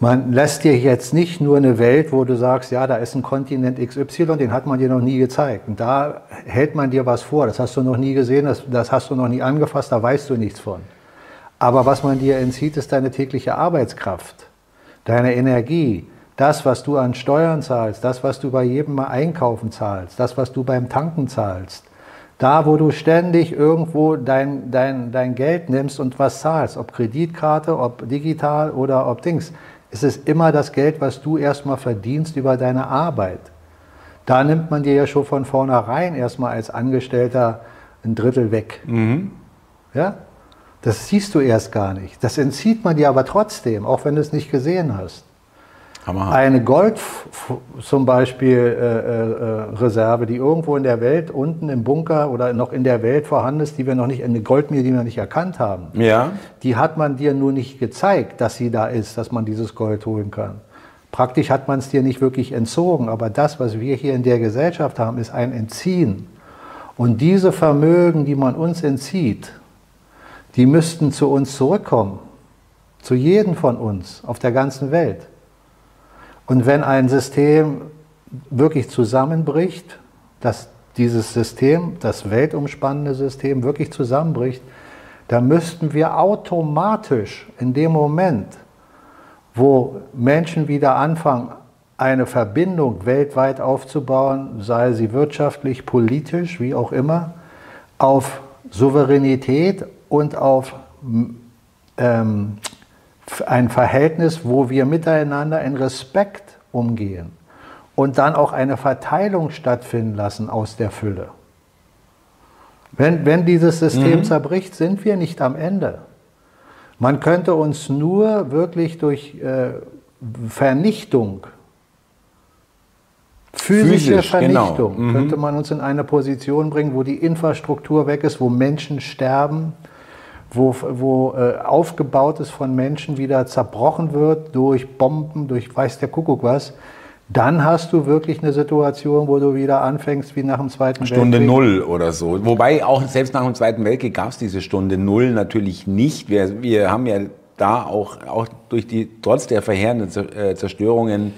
Speaker 2: Man lässt dir jetzt nicht nur eine Welt, wo du sagst, ja, da ist ein Kontinent XY, den hat man dir noch nie gezeigt. Und da hält man dir was vor, das hast du noch nie gesehen, das, das hast du noch nie angefasst, da weißt du nichts von. Aber was man dir entzieht, ist deine tägliche Arbeitskraft, deine Energie, das, was du an Steuern zahlst, das, was du bei jedem Mal einkaufen zahlst, das, was du beim Tanken zahlst, da, wo du ständig irgendwo dein, dein, dein Geld nimmst und was zahlst, ob Kreditkarte, ob digital oder ob Dings, ist es immer das Geld, was du erstmal verdienst über deine Arbeit. Da nimmt man dir ja schon von vornherein erstmal als Angestellter ein Drittel weg. Mhm. Ja? Das siehst du erst gar nicht. Das entzieht man dir aber trotzdem, auch wenn du es nicht gesehen hast. Hammerhart. Eine Gold zum Beispiel äh, äh, Reserve, die irgendwo in der Welt unten im Bunker oder noch in der Welt vorhanden ist, die wir noch nicht, eine Goldmine, die wir nicht erkannt haben.
Speaker 1: Ja.
Speaker 2: Die hat man dir nur nicht gezeigt, dass sie da ist, dass man dieses Gold holen kann. Praktisch hat man es dir nicht wirklich entzogen, aber das, was wir hier in der Gesellschaft haben, ist ein Entziehen. Und diese Vermögen, die man uns entzieht, die müssten zu uns zurückkommen. Zu jedem von uns auf der ganzen Welt. Und wenn ein System wirklich zusammenbricht, dass dieses System, das weltumspannende System wirklich zusammenbricht, dann müssten wir automatisch in dem Moment, wo Menschen wieder anfangen, eine Verbindung weltweit aufzubauen, sei sie wirtschaftlich, politisch, wie auch immer, auf Souveränität und auf ähm, ein Verhältnis, wo wir miteinander in Respekt umgehen und dann auch eine Verteilung stattfinden lassen aus der Fülle. Wenn, wenn dieses System mhm. zerbricht, sind wir nicht am Ende. Man könnte uns nur wirklich durch äh, Vernichtung, physische Physisch, genau. Vernichtung, genau. mhm. könnte man uns in eine Position bringen, wo die Infrastruktur weg ist, wo Menschen sterben, wo, wo äh, aufgebaut ist von Menschen wieder zerbrochen wird durch Bomben, durch weiß der Kuckuck was, dann hast du wirklich eine Situation, wo du wieder anfängst wie nach dem Zweiten
Speaker 1: Stunde Weltkrieg. Stunde Null oder so. Wobei auch selbst nach dem Zweiten Weltkrieg gab es diese Stunde Null natürlich nicht. Wir, wir haben ja da auch, auch durch die, trotz der verheerenden äh, Zerstörungen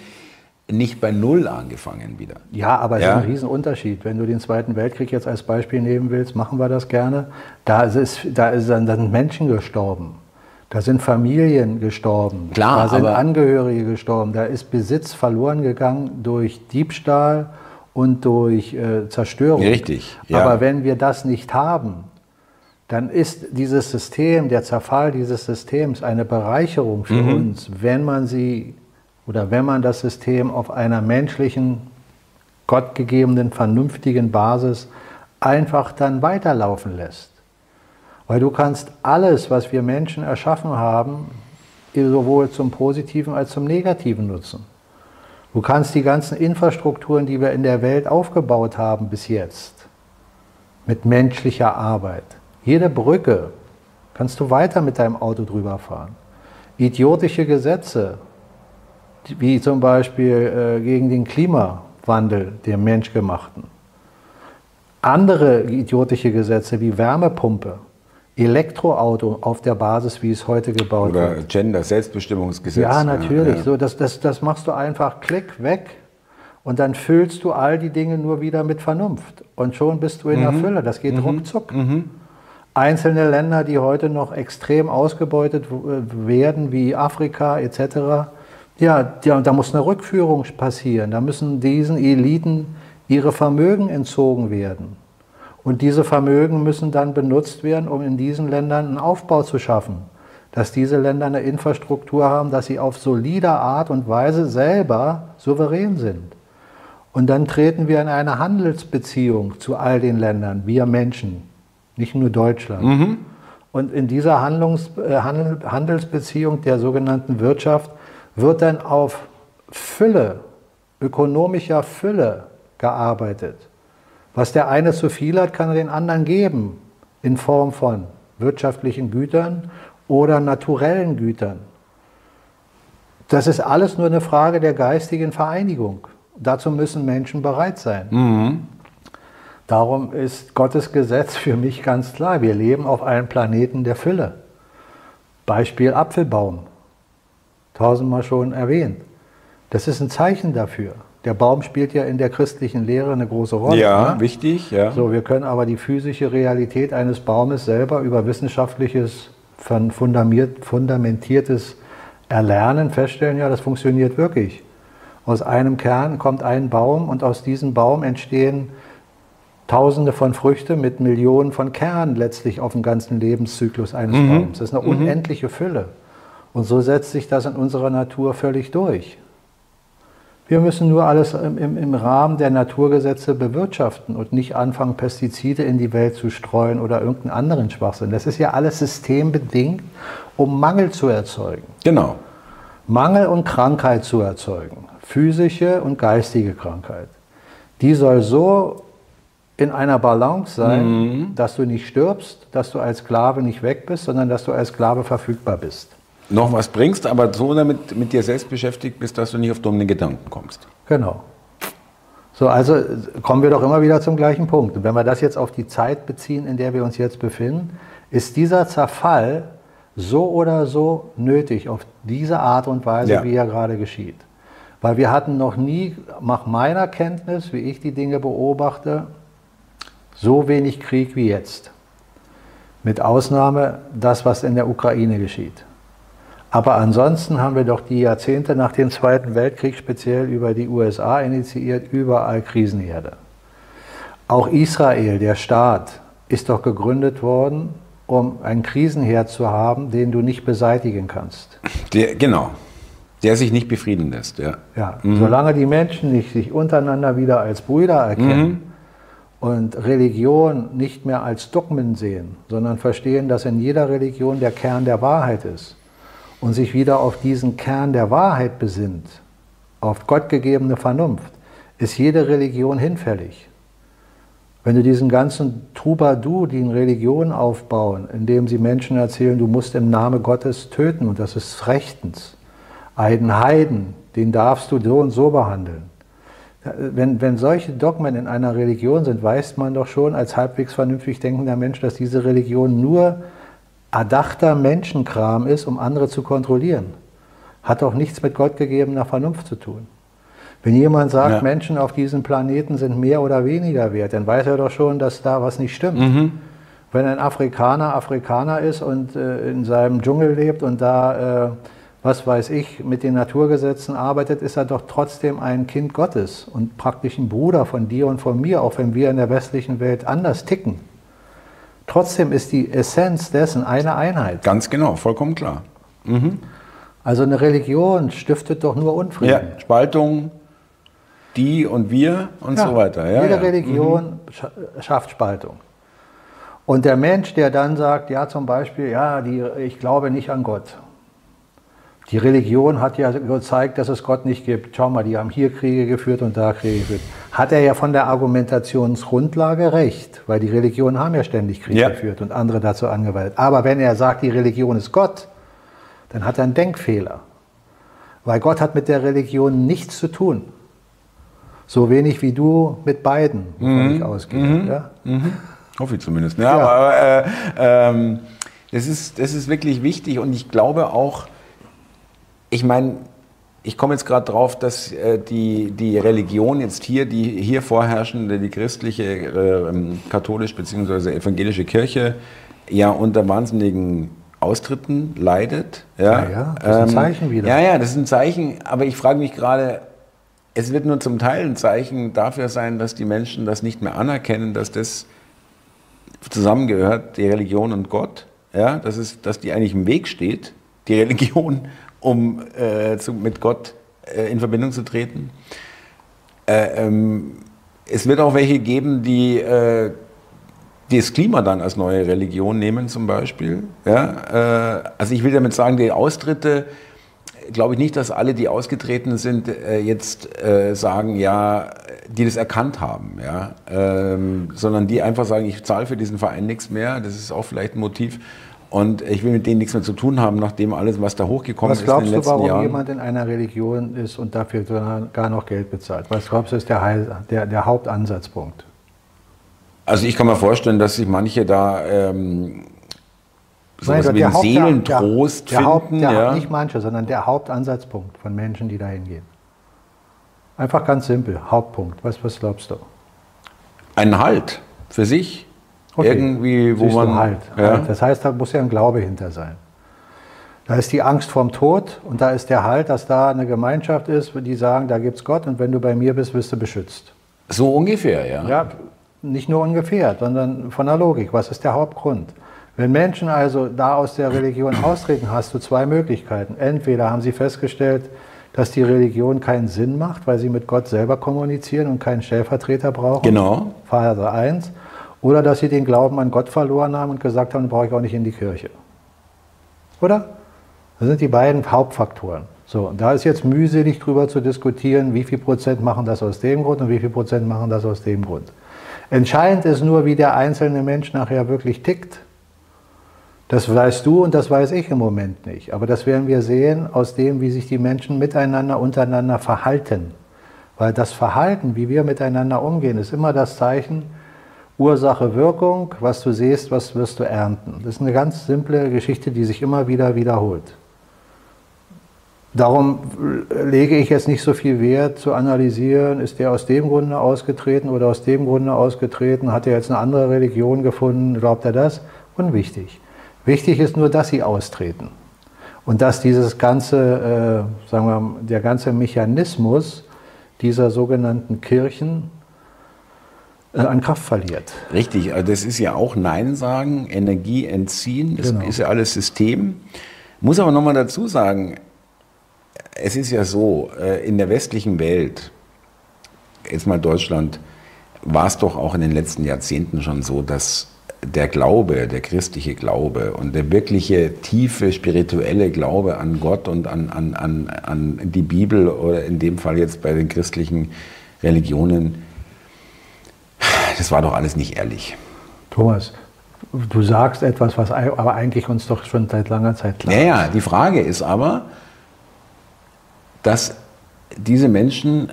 Speaker 1: nicht bei Null angefangen wieder.
Speaker 2: Ja, aber es ja. ist ein Riesenunterschied. Wenn du den Zweiten Weltkrieg jetzt als Beispiel nehmen willst, machen wir das gerne. Da, ist, da, ist, da sind Menschen gestorben. Da sind Familien gestorben.
Speaker 1: Klar,
Speaker 2: da sind Angehörige gestorben. Da ist Besitz verloren gegangen durch Diebstahl und durch äh, Zerstörung.
Speaker 1: Richtig.
Speaker 2: Ja. Aber wenn wir das nicht haben, dann ist dieses System, der Zerfall dieses Systems eine Bereicherung für mhm. uns, wenn man sie oder wenn man das System auf einer menschlichen, gottgegebenen, vernünftigen Basis einfach dann weiterlaufen lässt. Weil du kannst alles, was wir Menschen erschaffen haben, sowohl zum Positiven als zum Negativen nutzen. Du kannst die ganzen Infrastrukturen, die wir in der Welt aufgebaut haben bis jetzt, mit menschlicher Arbeit, jede Brücke, kannst du weiter mit deinem Auto drüber fahren. Idiotische Gesetze, wie zum Beispiel äh, gegen den Klimawandel, den menschgemachten. Andere idiotische Gesetze wie Wärmepumpe, Elektroauto auf der Basis, wie es heute gebaut
Speaker 1: Oder wird. Oder Gender, Selbstbestimmungsgesetz.
Speaker 2: Ja, natürlich. Ja, ja. So, das, das, das machst du einfach klick weg und dann füllst du all die Dinge nur wieder mit Vernunft. Und schon bist du in mhm. der Fülle. Das geht mhm. ruckzuck. Mhm. Einzelne Länder, die heute noch extrem ausgebeutet werden, wie Afrika etc., ja, ja, da muss eine Rückführung passieren. Da müssen diesen Eliten ihre Vermögen entzogen werden. Und diese Vermögen müssen dann benutzt werden, um in diesen Ländern einen Aufbau zu schaffen. Dass diese Länder eine Infrastruktur haben, dass sie auf solider Art und Weise selber souverän sind. Und dann treten wir in eine Handelsbeziehung zu all den Ländern, wir Menschen, nicht nur Deutschland. Mhm. Und in dieser Handlungs, äh, Handelsbeziehung der sogenannten Wirtschaft wird dann auf Fülle, ökonomischer Fülle gearbeitet. Was der eine zu viel hat, kann er den anderen geben in Form von wirtschaftlichen Gütern oder naturellen Gütern. Das ist alles nur eine Frage der geistigen Vereinigung. Dazu müssen Menschen bereit sein. Mhm. Darum ist Gottes Gesetz für mich ganz klar. Wir leben auf einem Planeten der Fülle. Beispiel Apfelbaum. Tausendmal schon erwähnt. Das ist ein Zeichen dafür. Der Baum spielt ja in der christlichen Lehre eine große Rolle.
Speaker 1: Ja, ne? wichtig. Ja.
Speaker 2: So, wir können aber die physische Realität eines Baumes selber über wissenschaftliches, fundamentiertes Erlernen feststellen, ja, das funktioniert wirklich. Aus einem Kern kommt ein Baum und aus diesem Baum entstehen Tausende von Früchten mit Millionen von Kernen letztlich auf dem ganzen Lebenszyklus eines mhm. Baums. Das ist eine mhm. unendliche Fülle. Und so setzt sich das in unserer Natur völlig durch. Wir müssen nur alles im, im, im, Rahmen der Naturgesetze bewirtschaften und nicht anfangen, Pestizide in die Welt zu streuen oder irgendeinen anderen Schwachsinn. Das ist ja alles systembedingt, um Mangel zu erzeugen.
Speaker 1: Genau.
Speaker 2: Mangel und Krankheit zu erzeugen. Physische und geistige Krankheit. Die soll so in einer Balance sein, mhm. dass du nicht stirbst, dass du als Sklave nicht weg bist, sondern dass du als Sklave verfügbar bist.
Speaker 1: Noch was bringst, aber so damit mit dir selbst beschäftigt bist, dass du nicht auf dumme Gedanken kommst.
Speaker 2: Genau. So, also kommen wir doch immer wieder zum gleichen Punkt. Und wenn wir das jetzt auf die Zeit beziehen, in der wir uns jetzt befinden, ist dieser Zerfall so oder so nötig, auf diese Art und Weise, ja. wie er gerade geschieht. Weil wir hatten noch nie, nach meiner Kenntnis, wie ich die Dinge beobachte, so wenig Krieg wie jetzt. Mit Ausnahme das, was in der Ukraine geschieht. Aber ansonsten haben wir doch die Jahrzehnte nach dem Zweiten Weltkrieg speziell über die USA initiiert, überall Krisenherde. Auch Israel, der Staat, ist doch gegründet worden, um einen Krisenherd zu haben, den du nicht beseitigen kannst.
Speaker 1: Der, genau. Der sich nicht befrieden lässt, ja.
Speaker 2: Ja, mhm. solange die Menschen nicht sich untereinander wieder als Brüder erkennen, mhm und Religion nicht mehr als Dogmen sehen, sondern verstehen, dass in jeder Religion der Kern der Wahrheit ist und sich wieder auf diesen Kern der Wahrheit besinnt, auf gottgegebene Vernunft, ist jede Religion hinfällig. Wenn du diesen ganzen Troubadour, die in Religion aufbauen, indem sie Menschen erzählen, du musst im Namen Gottes töten und das ist rechtens, einen Heiden, den darfst du so und so behandeln wenn, wenn solche Dogmen in einer Religion sind, weiß man doch schon als halbwegs vernünftig denkender Mensch, dass diese Religion nur erdachter Menschenkram ist, um andere zu kontrollieren. Hat auch nichts mit gottgegebener Vernunft zu tun. Wenn jemand sagt, ja. Menschen auf diesem Planeten sind mehr oder weniger wert, dann weiß er doch schon, dass da was nicht stimmt. Mhm. Wenn ein Afrikaner Afrikaner ist und äh, in seinem Dschungel lebt und da äh, was weiß ich, mit den Naturgesetzen arbeitet, ist er doch trotzdem ein Kind Gottes und praktisch ein Bruder von dir und von mir, auch wenn wir in der westlichen Welt anders ticken. Trotzdem ist die Essenz dessen eine Einheit.
Speaker 1: Ganz genau, vollkommen klar. Mhm.
Speaker 2: Also eine Religion stiftet doch nur Unfrieden.
Speaker 1: Ja, Spaltung, die und wir und ja, so weiter.
Speaker 2: Ja, jede. Religion mhm. schafft Spaltung. Und der Mensch, der dann sagt, ja zum Beispiel, ja, die, ich glaube nicht an Gott. Die Religion hat ja gezeigt, dass es Gott nicht gibt. Schau mal, die haben hier Kriege geführt und da Kriege geführt. Hat er ja von der Argumentationsgrundlage recht, weil die Religionen haben ja ständig Kriege ja. geführt und andere dazu angewendet. Aber wenn er sagt, die Religion ist Gott, dann hat er einen Denkfehler. Weil Gott hat mit der Religion nichts zu tun. So wenig wie du mit beiden, wovon mhm. ich ausgehe. Mhm. Ja?
Speaker 1: Mhm. Hoffe ich zumindest. Ja, ja. Aber äh, ähm, das, ist, das ist wirklich wichtig und ich glaube auch, ich meine, ich komme jetzt gerade drauf, dass äh, die, die Religion jetzt hier, die hier vorherrschende, die christliche, äh, katholisch bzw. evangelische Kirche, ja unter wahnsinnigen Austritten leidet.
Speaker 2: Ja, ja, ja das ist ein ähm, Zeichen wieder.
Speaker 1: Ja, ja, das ist ein Zeichen, aber ich frage mich gerade, es wird nur zum Teil ein Zeichen dafür sein, dass die Menschen das nicht mehr anerkennen, dass das zusammengehört, die Religion und Gott. Ja, dass, es, dass die eigentlich im Weg steht, die Religion, um äh, zu, mit Gott äh, in Verbindung zu treten. Äh, ähm, es wird auch welche geben, die, äh, das Klima dann als neue Religion nehmen, zum Beispiel. Ja? Äh, also ich will damit sagen, die Austritte glaube ich nicht, dass alle, die ausgetreten sind, äh, jetzt sagen, ja, die das erkannt haben, ja, ähm, sondern die einfach sagen, ich zahle für diesen Verein nichts mehr. Das ist auch vielleicht ein Motiv. Und ich will mit denen nichts mehr zu tun haben, nachdem alles, was da hochgekommen
Speaker 2: was
Speaker 1: ist in den letzten
Speaker 2: du, warum
Speaker 1: Jahren.
Speaker 2: jemand in einer Religion ist und dafür gar noch Geld bezahlt? Was glaubst du, ist der, Heil, der, der Hauptansatzpunkt?
Speaker 1: Also ich kann mir vorstellen, dass sich manche da ähm, sowas
Speaker 2: Nein,
Speaker 1: wie
Speaker 2: der
Speaker 1: einen Seelentrost
Speaker 2: der, der
Speaker 1: finden.
Speaker 2: der,
Speaker 1: ja.
Speaker 2: Nicht manche, sondern der Hauptansatzpunkt von Menschen, die da hingehen. Einfach ganz simpel, Hauptpunkt. Was, was glaubst du?
Speaker 1: Einen Halt für sich.
Speaker 2: Okay.
Speaker 1: Irgendwie, wo
Speaker 2: Siehst
Speaker 1: man.
Speaker 2: halt,
Speaker 1: ja.
Speaker 2: halt. Das heißt, da muss ja ein Glaube hinter sein. Da ist die Angst vorm Tod und da ist der Halt, dass da eine Gemeinschaft ist, die sagen, da gibt es Gott und wenn du bei mir bist, wirst du beschützt.
Speaker 1: So ungefähr, ja.
Speaker 2: Ja, nicht nur ungefähr, sondern von der Logik. Was ist der Hauptgrund? Wenn Menschen also da aus der Religion austreten, hast du zwei Möglichkeiten. Entweder haben sie festgestellt, dass die Religion keinen Sinn macht, weil sie mit Gott selber kommunizieren und keinen Stellvertreter brauchen.
Speaker 1: Genau.
Speaker 2: Phase 1. Oder dass sie den Glauben an Gott verloren haben und gesagt haben, brauche ich auch nicht in die Kirche. Oder? Das sind die beiden Hauptfaktoren. So, und da ist jetzt mühselig drüber zu diskutieren, wie viel Prozent machen das aus dem Grund und wie viel Prozent machen das aus dem Grund. Entscheidend ist nur, wie der einzelne Mensch nachher wirklich tickt. Das weißt du und das weiß ich im Moment nicht. Aber das werden wir sehen aus dem, wie sich die Menschen miteinander, untereinander verhalten. Weil das Verhalten, wie wir miteinander umgehen, ist immer das Zeichen Ursache, Wirkung. Was du siehst, was wirst du ernten. Das ist eine ganz simple Geschichte, die sich immer wieder wiederholt. Darum lege ich jetzt nicht so viel Wert zu analysieren, ist der aus dem Grunde ausgetreten oder aus dem Grunde ausgetreten, hat er jetzt eine andere Religion gefunden, glaubt er das? Unwichtig. Wichtig ist nur, dass sie austreten. Und dass dieses ganze, äh, sagen wir, der ganze Mechanismus dieser sogenannten Kirchen an Kraft verliert.
Speaker 1: Richtig, also das ist ja auch Nein sagen, Energie entziehen, das
Speaker 2: Genau.
Speaker 1: ist ja alles System. Muss aber nochmal dazu sagen, es ist ja so, äh, in der westlichen Welt, jetzt mal Deutschland, war es doch auch in den letzten Jahrzehnten schon so, dass der Glaube, der christliche Glaube und der wirkliche tiefe spirituelle Glaube an Gott und an, an, an, an die Bibel oder in dem Fall jetzt bei den christlichen Religionen, das war doch alles nicht ehrlich.
Speaker 2: Thomas, du sagst etwas, was aber eigentlich uns doch schon seit langer Zeit klar ist.
Speaker 1: ja, die Frage ist aber, dass diese Menschen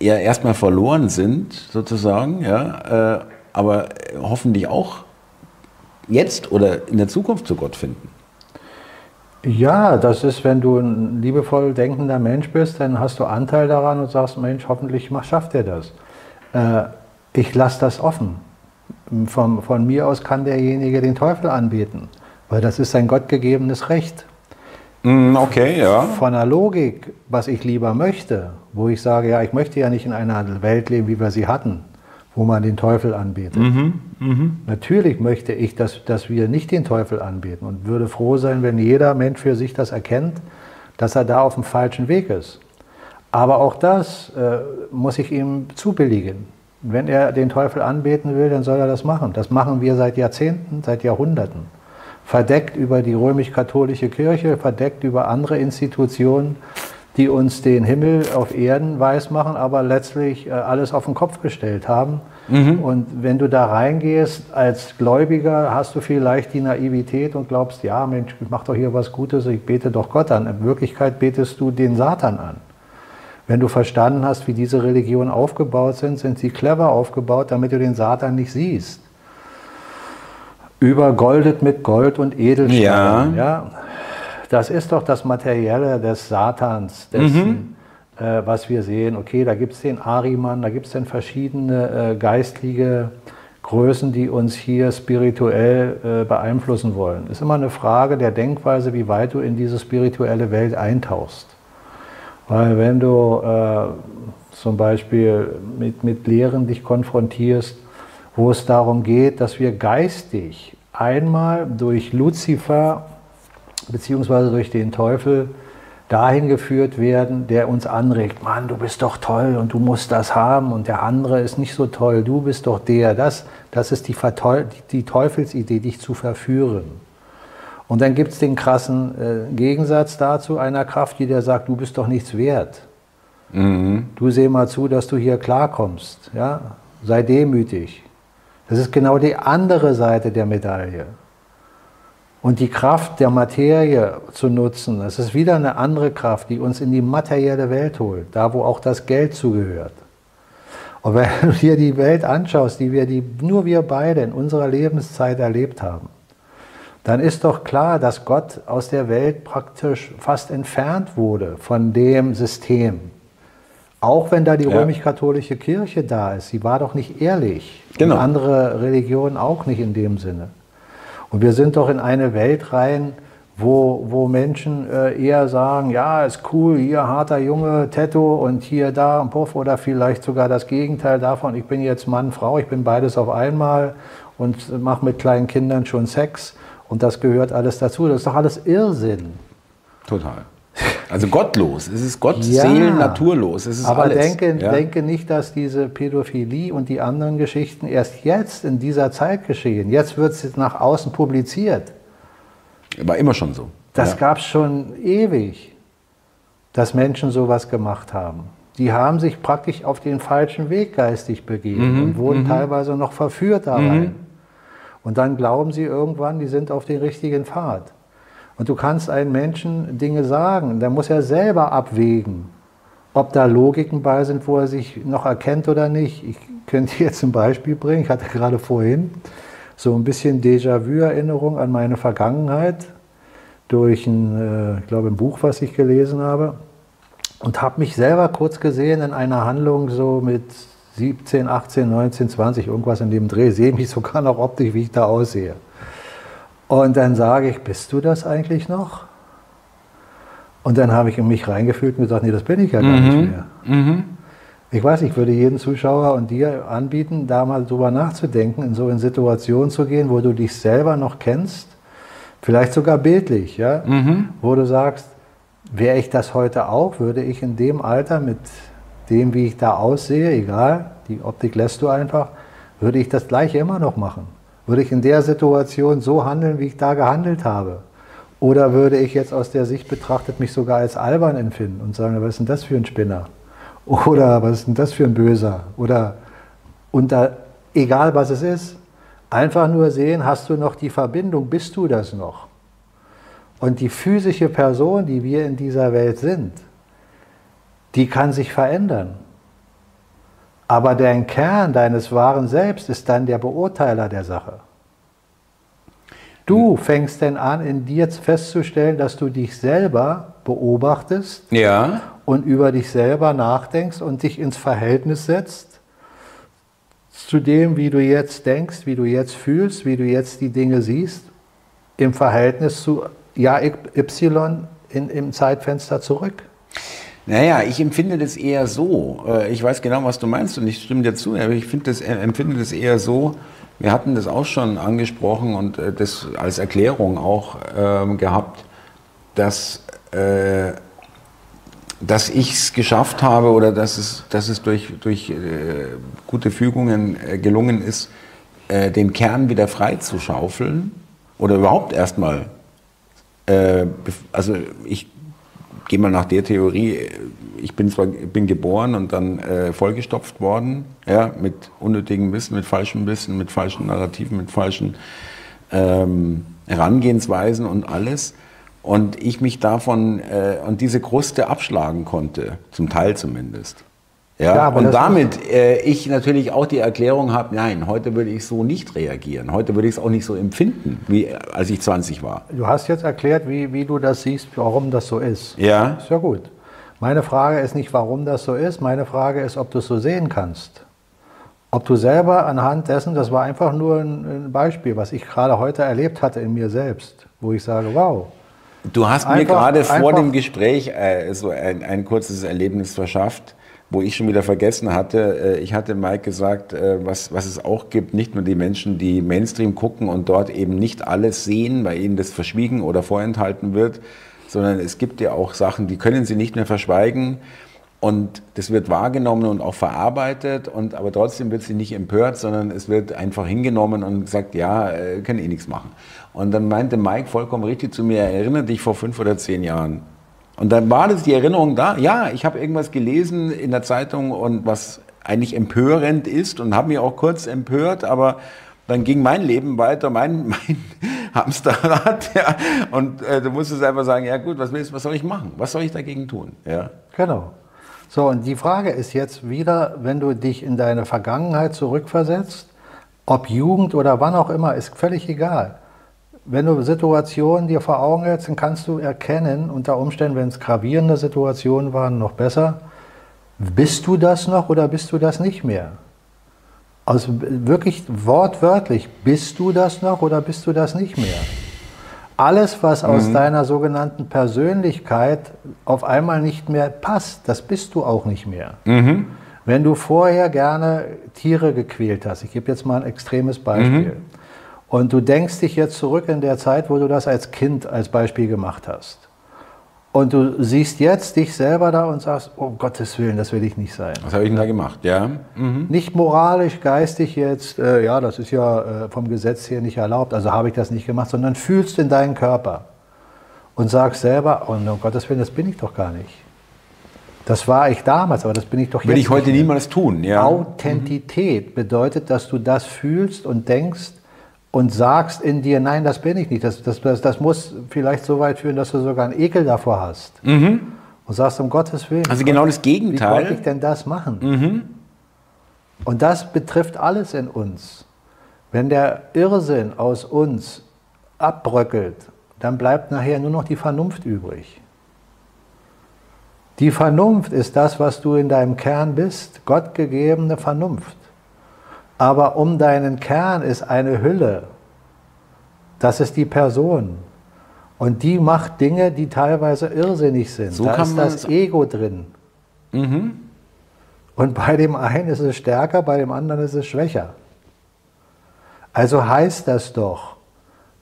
Speaker 1: ja erstmal verloren sind, sozusagen, ja, äh, aber hoffentlich auch jetzt oder in der Zukunft zu Gott finden.
Speaker 2: Ja, das ist, wenn du ein liebevoll denkender Mensch bist, dann hast du Anteil daran und sagst, Mensch, hoffentlich schafft er das. Äh, ich lasse das offen. Von, von mir aus kann derjenige den Teufel anbeten, weil das ist sein gottgegebenes Recht.
Speaker 1: Mm, Okay, ja.
Speaker 2: Von der Logik, was ich lieber möchte, wo ich sage, ja, ich möchte ja nicht in einer Welt leben, wie wir sie hatten, wo man den Teufel anbetet. Natürlich möchte ich, dass, dass wir nicht den Teufel anbeten und würde froh sein, wenn jeder Mensch für sich das erkennt, dass er da auf dem falschen Weg ist. Aber auch das äh, muss ich ihm zubilligen. Wenn er den Teufel anbeten will, dann soll er das machen. Das machen wir seit Jahrzehnten, seit Jahrhunderten. Verdeckt über die römisch-katholische Kirche, verdeckt über andere Institutionen, die uns den Himmel auf Erden weismachen, aber letztlich äh, alles auf den Kopf gestellt haben. Und wenn du da reingehst als Gläubiger, hast du vielleicht die Naivität und glaubst, ja Mensch, ich mache doch hier was Gutes, ich bete doch Gott an. In Wirklichkeit betest du den Satan an. Wenn du verstanden hast, wie diese Religionen aufgebaut sind, sind sie clever aufgebaut, damit du den Satan nicht siehst. Übergoldet mit Gold und Edelsteinen. Ja. Das ist doch das Materielle des Satans, dessen, äh, was wir sehen. Okay, da gibt es den Ariman, da gibt es dann verschiedene äh, geistliche Größen, die uns hier spirituell äh, beeinflussen wollen. Ist immer eine Frage der Denkweise, wie weit du in diese spirituelle Welt eintauchst. Weil wenn du äh, zum Beispiel mit, mit Lehren dich konfrontierst, wo es darum geht, dass wir geistig einmal durch Luzifer beziehungsweise durch den Teufel dahin geführt werden, der uns anregt, Mann, du bist doch toll und du musst das haben und der andere ist nicht so toll, du bist doch der. Das, das ist die, die Teufelsidee, dich zu verführen. Und dann gibt es den krassen äh, Gegensatz dazu, einer Kraft, die dir sagt, du bist doch nichts wert. Mhm. Du seh mal zu, dass du hier klarkommst. Ja? Sei demütig. Das ist genau die andere Seite der Medaille. Und die Kraft der Materie zu nutzen, das ist wieder eine andere Kraft, die uns in die materielle Welt holt, da wo auch das Geld zugehört. Und <laughs> wenn du dir die Welt anschaust, die wir, die nur wir beide in unserer Lebenszeit erlebt haben, dann ist doch klar, dass Gott aus der Welt praktisch fast entfernt wurde von dem System. Auch wenn da die ja. römisch-katholische Kirche da ist, sie war doch nicht ehrlich. Genau. Und andere Religionen auch nicht in dem Sinne. Und wir sind doch in eine Welt rein, wo, wo Menschen äh, eher sagen, ja, ist cool, hier harter Junge, Tattoo und hier da ein Puff oder vielleicht sogar das Gegenteil davon, ich bin jetzt Mann, Frau, ich bin beides auf einmal und mache mit kleinen Kindern schon Sex und das gehört alles dazu. Das ist doch alles Irrsinn.
Speaker 1: Total. Also gottlos. Es ist Gott, ja, Seelen, naturlos. Es ist
Speaker 2: aber
Speaker 1: alles.
Speaker 2: Denke, ja? denke nicht, dass diese Pädophilie und die anderen Geschichten erst jetzt in dieser Zeit geschehen. Jetzt wird es nach außen publiziert.
Speaker 1: War immer schon so.
Speaker 2: Das ja. gab es schon ewig, dass Menschen sowas gemacht haben. Die haben sich praktisch auf den falschen Weg geistig begeben mhm, und wurden mhm. teilweise noch verführt da rein. Mhm. Und dann glauben sie irgendwann, die sind auf den richtigen Pfad. Und du kannst einem Menschen Dinge sagen, der muss ja selber abwägen, ob da Logiken bei sind, wo er sich noch erkennt oder nicht. Ich könnte jetzt ein Beispiel bringen, ich hatte gerade vorhin so ein bisschen Déjà-vu-Erinnerung an meine Vergangenheit durch ein, äh, ich glaube, ein Buch, was ich gelesen habe. Und habe mich selber kurz gesehen in einer Handlung so mit 17, 18, 19, 20, irgendwas in dem Dreh. Sehe mich <laughs> sogar noch optisch, wie ich da aussehe. Und dann sage ich, bist du das eigentlich noch? Und dann habe ich in mich reingefühlt und gesagt, nee, das bin ich ja gar mhm. nicht mehr. Mhm. Ich weiß, ich würde jedem Zuschauer und dir anbieten, da mal drüber nachzudenken, in so eine Situation zu gehen, wo du dich selber noch kennst, vielleicht sogar bildlich, ja, mhm. wo du sagst, wäre ich das heute auch, würde ich in dem Alter mit dem, wie ich da aussehe, egal, die Optik lässt du einfach, würde ich das gleiche immer noch machen. Würde ich in der Situation so handeln, wie ich da gehandelt habe? Oder würde ich jetzt aus der Sicht betrachtet mich sogar als albern empfinden und sagen, was ist denn das für ein Spinner? Oder was ist denn das für ein Böser? Oder unter, egal was es ist, einfach nur sehen, hast du noch die Verbindung, bist du das noch? Und die physische Person, die wir in dieser Welt sind, die kann sich verändern. Aber dein Kern deines wahren Selbst ist dann der Beurteiler der Sache. Du fängst denn an, in dir festzustellen, dass du dich selber beobachtest
Speaker 1: ja.
Speaker 2: und über dich selber nachdenkst und dich ins Verhältnis setzt zu dem, wie du jetzt denkst, wie du jetzt fühlst, wie du jetzt die Dinge siehst, im Verhältnis zu ja, Y in, im Zeitfenster zurück.
Speaker 1: Naja, ich empfinde das eher so. Äh, ich weiß genau, was du meinst und ich stimme dir zu, aber ich das, äh, empfinde das eher so. Wir hatten das auch schon angesprochen und äh, das als Erklärung auch ähm, gehabt, dass, dass ich es geschafft habe oder dass es, dass es durch, durch gute Fügungen gelungen ist, den Kern wieder frei zu schaufeln oder überhaupt erstmal. also ich gehe mal nach der Theorie, ich bin zwar bin geboren und dann äh, vollgestopft worden, ja, mit unnötigem Wissen, mit falschem Wissen, mit falschen Narrativen, mit falschen ähm, Herangehensweisen und alles. Und ich mich davon äh, und diese Kruste abschlagen konnte, zum Teil zumindest. Ja, ja und damit äh, ich natürlich auch die Erklärung habe, nein, heute würde ich so nicht reagieren. Heute würde ich es auch nicht so empfinden, wie als ich 20 war.
Speaker 2: Du hast jetzt erklärt, wie, wie du das siehst, warum das so ist.
Speaker 1: Ja.
Speaker 2: Ist ja gut. Meine Frage ist nicht, warum das so ist. Meine Frage ist, ob du es so sehen kannst. Ob du selber anhand dessen, das war einfach nur ein, ein Beispiel, was ich gerade heute erlebt hatte in mir selbst, wo ich sage, wow,
Speaker 1: Du hast mir gerade vor dem Gespräch äh, so ein, ein kurzes Erlebnis verschafft wo ich schon wieder vergessen hatte, äh, ich hatte Mike gesagt, äh, was, was es auch gibt, nicht nur die Menschen, die Mainstream gucken und dort eben nicht alles sehen, weil ihnen das verschwiegen oder vorenthalten wird, sondern es gibt ja auch Sachen, die können sie nicht mehr verschweigen. Und das wird wahrgenommen und auch verarbeitet, und, aber trotzdem wird sie nicht empört, sondern es wird einfach hingenommen und gesagt, ja, äh, können eh nichts machen. Und dann meinte Mike vollkommen richtig zu mir, erinnere dich vor fünf oder zehn Jahren, und dann war das die Erinnerung da, ja, ich habe irgendwas gelesen in der Zeitung und was eigentlich empörend ist und habe mich auch kurz empört, aber dann ging mein Leben weiter, mein, <laughs> mein Hamsterrad, ja, und äh, du musstest einfach sagen, ja gut, was willst, was soll ich machen? Was soll ich dagegen tun? Ja.
Speaker 2: Genau. So, und die Frage ist jetzt wieder, wenn du dich in deine Vergangenheit zurückversetzt, ob Jugend oder wann auch immer, ist völlig egal wenn du Situationen dir vor Augen hältst, dann kannst du erkennen, unter Umständen, wenn es gravierende Situationen waren, noch besser, bist du das noch oder bist du das nicht mehr? Also wirklich wortwörtlich, bist du das noch oder bist du das nicht mehr? Alles, was mhm. aus deiner sogenannten Persönlichkeit auf einmal nicht mehr passt, das bist du auch nicht mehr. Mhm. Wenn du vorher gerne Tiere gequält hast, ich gebe jetzt mal ein extremes Beispiel. Mhm und du denkst dich jetzt zurück in der Zeit, wo du das als Kind als Beispiel gemacht hast. Und du siehst jetzt dich selber da und sagst, oh Gottes Willen, das will ich nicht sein.
Speaker 1: Was habe ich denn da gemacht? Ja.
Speaker 2: Mhm. Nicht moralisch, geistig jetzt, äh, ja, das ist ja äh, vom Gesetz her nicht erlaubt, also habe ich das nicht gemacht, sondern fühlst in deinen Körper und sagst selber, oh um Gottes Willen, das bin ich doch gar nicht. Das war ich damals, aber das bin ich doch
Speaker 1: jetzt. Will ich heute niemals tun, ja.
Speaker 2: Authentität mhm. bedeutet, dass du das fühlst und denkst, und sagst in dir, nein, das bin ich nicht. Das, das, das, das muss vielleicht so weit führen, dass du sogar einen Ekel davor hast. Mhm. Und sagst, um Gottes Willen.
Speaker 1: Also genau das Gegenteil.
Speaker 2: Wie konnte ich denn das machen? Mhm. Und das betrifft alles in uns. Wenn der Irrsinn aus uns abbröckelt, dann bleibt nachher nur noch die Vernunft übrig. Die Vernunft ist das, was du in deinem Kern bist, gottgegebene Vernunft. Aber um deinen Kern ist eine Hülle. Das ist die Person. Und die macht Dinge, die teilweise irrsinnig sind. So da ist das Ego drin. Mhm. Und bei dem einen ist es stärker, bei dem anderen ist es schwächer. Also heißt das doch,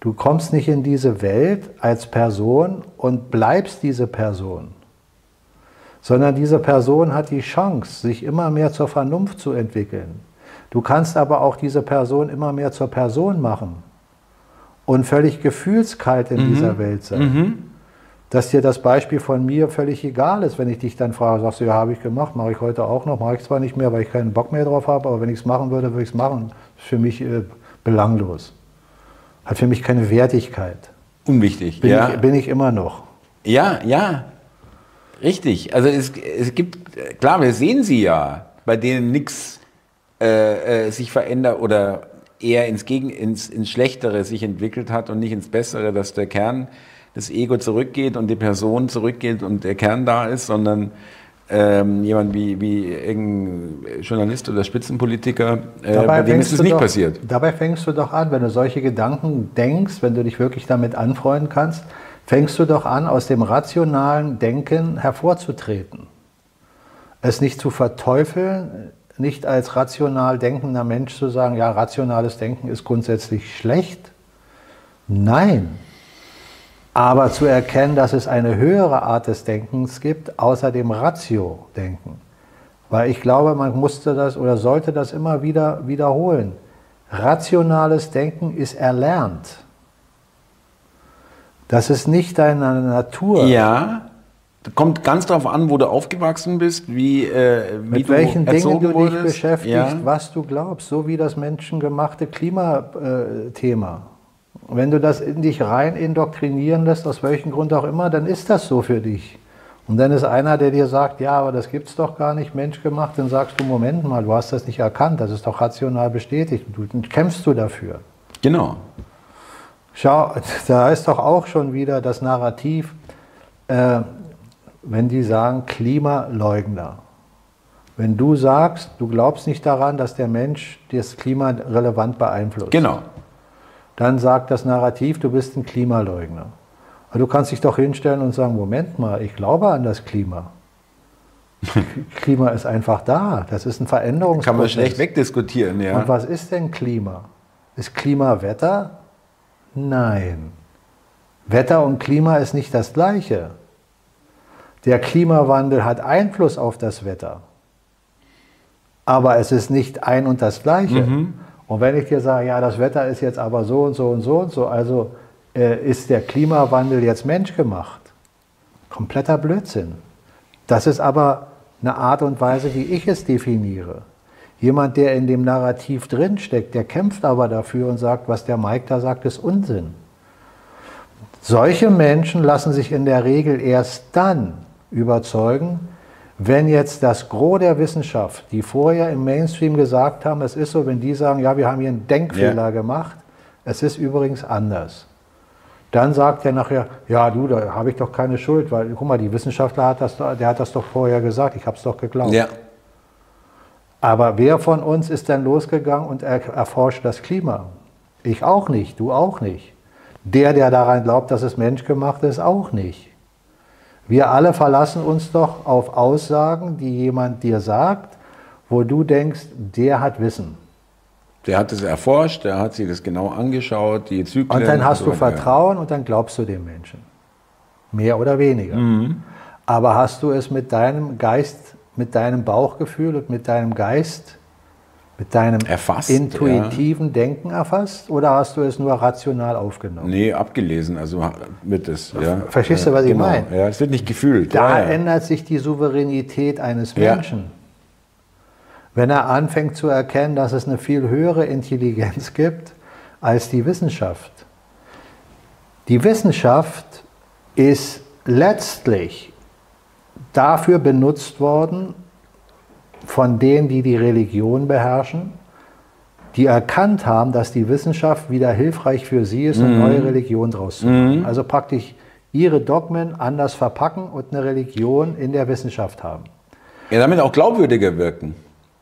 Speaker 2: du kommst nicht in diese Welt als Person und bleibst diese Person, sondern diese Person hat die Chance, sich immer mehr zur Vernunft zu entwickeln. Du kannst aber auch diese Person immer mehr zur Person machen und völlig gefühlskalt in mhm. dieser Welt sein. Mhm. Dass dir das Beispiel von mir völlig egal ist, wenn ich dich dann frage, sagst du, ja, habe ich gemacht, mache ich heute auch noch, mache ich zwar nicht mehr, weil ich keinen Bock mehr drauf habe, aber wenn ich es machen würde, würde ich es machen. Das ist für mich äh, belanglos. Hat für mich keine Wertigkeit.
Speaker 1: Unwichtig,
Speaker 2: bin
Speaker 1: ja.
Speaker 2: Ich, bin ich immer noch.
Speaker 1: Ja, ja, richtig. Also es, es gibt, klar, wir sehen sie ja, bei denen nichts äh, äh, sich verändert oder eher ins, Gegen, ins, ins Schlechtere sich entwickelt hat und nicht ins Bessere, dass der Kern, das Ego zurückgeht und die Person zurückgeht und der Kern da ist, sondern ähm, jemand wie, wie irgendein Journalist oder Spitzenpolitiker,
Speaker 2: äh, bei dem ist es nicht doch, passiert. Dabei fängst du doch an, wenn du solche Gedanken denkst, wenn du dich wirklich damit anfreunden kannst, fängst du doch an, aus dem rationalen Denken hervorzutreten. Es nicht zu verteufeln, nicht als rational denkender Mensch zu sagen, ja, rationales Denken ist grundsätzlich schlecht. Nein. Aber zu erkennen, dass es eine höhere Art des Denkens gibt, außer dem Ratio-Denken. Weil ich glaube, man musste das oder sollte das immer wieder wiederholen. Rationales Denken ist erlernt. Das ist nicht deine Natur.
Speaker 1: Ja, Kommt ganz darauf an, wo du aufgewachsen bist, wie, äh, wie
Speaker 2: Mit welchen Dingen du wurdest. dich beschäftigst, ja. was du glaubst, so wie das menschengemachte Klimathema. Wenn du das in dich rein indoktrinieren lässt, aus welchem Grund auch immer, dann ist das so für dich. Und dann ist einer, der dir sagt, ja, aber das gibt es doch gar nicht menschgemacht, dann sagst du, Moment mal, du hast das nicht erkannt, das ist doch rational bestätigt, du, dann kämpfst du dafür.
Speaker 1: Genau.
Speaker 2: Schau, <laughs> da ist doch auch schon wieder das Narrativ, äh, wenn die sagen Klimaleugner. Wenn du sagst, du glaubst nicht daran, dass der Mensch das Klima relevant beeinflusst.
Speaker 1: Genau.
Speaker 2: Dann sagt das Narrativ, du bist ein Klimaleugner. Aber du kannst dich doch hinstellen und sagen, Moment mal, ich glaube an das Klima. <laughs> Klima ist einfach da. Das ist ein Veränderungsprozess.
Speaker 1: Kann man schlecht wegdiskutieren, ja.
Speaker 2: Und was ist denn Klima? Ist Klima Wetter? Nein. Wetter und Klima ist nicht das gleiche. Der Klimawandel hat Einfluss auf das Wetter. Aber es ist nicht ein und das gleiche. Mhm. Und wenn ich dir sage, ja, das Wetter ist jetzt aber so und so und so und so, also äh, ist der Klimawandel jetzt menschgemacht? Kompletter Blödsinn. Das ist aber eine Art und Weise, wie ich es definiere. Jemand, der in dem Narrativ drinsteckt, der kämpft aber dafür und sagt, was der Mike da sagt, ist Unsinn. Solche Menschen lassen sich in der Regel erst dann überzeugen, wenn jetzt das Gros der Wissenschaft, die vorher im Mainstream gesagt haben, es ist so, wenn die sagen, ja, wir haben hier einen Denkfehler ja. gemacht, es ist übrigens anders. Dann sagt er nachher, ja du, da habe ich doch keine Schuld, weil guck mal, die Wissenschaftler hat das, der hat das doch vorher gesagt, ich habe es doch geglaubt. Ja. Aber wer von uns ist denn losgegangen und er, erforscht das Klima? Ich auch nicht, du auch nicht. Der, der daran glaubt, dass es menschgemacht ist, auch nicht. Wir alle verlassen uns doch auf Aussagen, die jemand dir sagt, wo du denkst, der hat Wissen.
Speaker 1: Der hat es erforscht, der hat sich das genau angeschaut, die Zyklen.
Speaker 2: Und dann hast und so du Vertrauen und dann glaubst du dem Menschen. Mehr oder weniger. Mhm. Aber hast du es mit deinem Geist, mit deinem Bauchgefühl und mit deinem Geist, mit deinem erfasst, intuitiven ja. Denken erfasst oder hast du es nur rational aufgenommen?
Speaker 1: Nee, abgelesen, also mit es. Ja.
Speaker 2: Verstehst du, was ich genau. meine?
Speaker 1: Ja, es wird nicht gefühlt.
Speaker 2: Da ja, ändert sich die Souveränität eines Menschen. Wenn er anfängt zu erkennen, dass es eine viel höhere Intelligenz gibt als die Wissenschaft. Die Wissenschaft ist letztlich dafür benutzt worden, von denen, die die Religion beherrschen, die erkannt haben, dass die Wissenschaft wieder hilfreich für sie ist, um mhm. neue Religion draus zu machen. Mhm. Also praktisch ihre Dogmen anders verpacken und eine Religion in der Wissenschaft haben.
Speaker 1: Ja, damit auch glaubwürdiger wirken.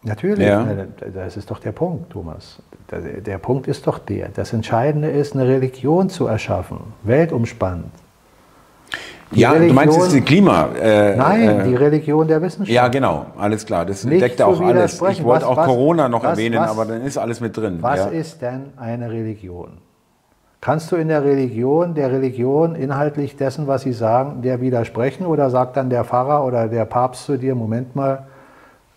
Speaker 2: Natürlich, ja. das ist doch der Punkt, Thomas. Der Punkt ist doch der. Das Entscheidende ist, eine Religion zu erschaffen, weltumspannend.
Speaker 1: Die ja, Religion, du meinst jetzt die Klima.
Speaker 2: Äh, Nein, äh, die Religion der Wissenschaft.
Speaker 1: Ja, genau, alles klar. Das deckt auch alles. Ich wollte auch was, Corona noch was, erwähnen, was, aber dann ist alles mit drin.
Speaker 2: Was
Speaker 1: ja.
Speaker 2: ist denn eine Religion? Kannst du in der Religion, der Religion inhaltlich dessen, was sie sagen, der widersprechen oder sagt dann der Pfarrer oder der Papst zu dir, Moment mal,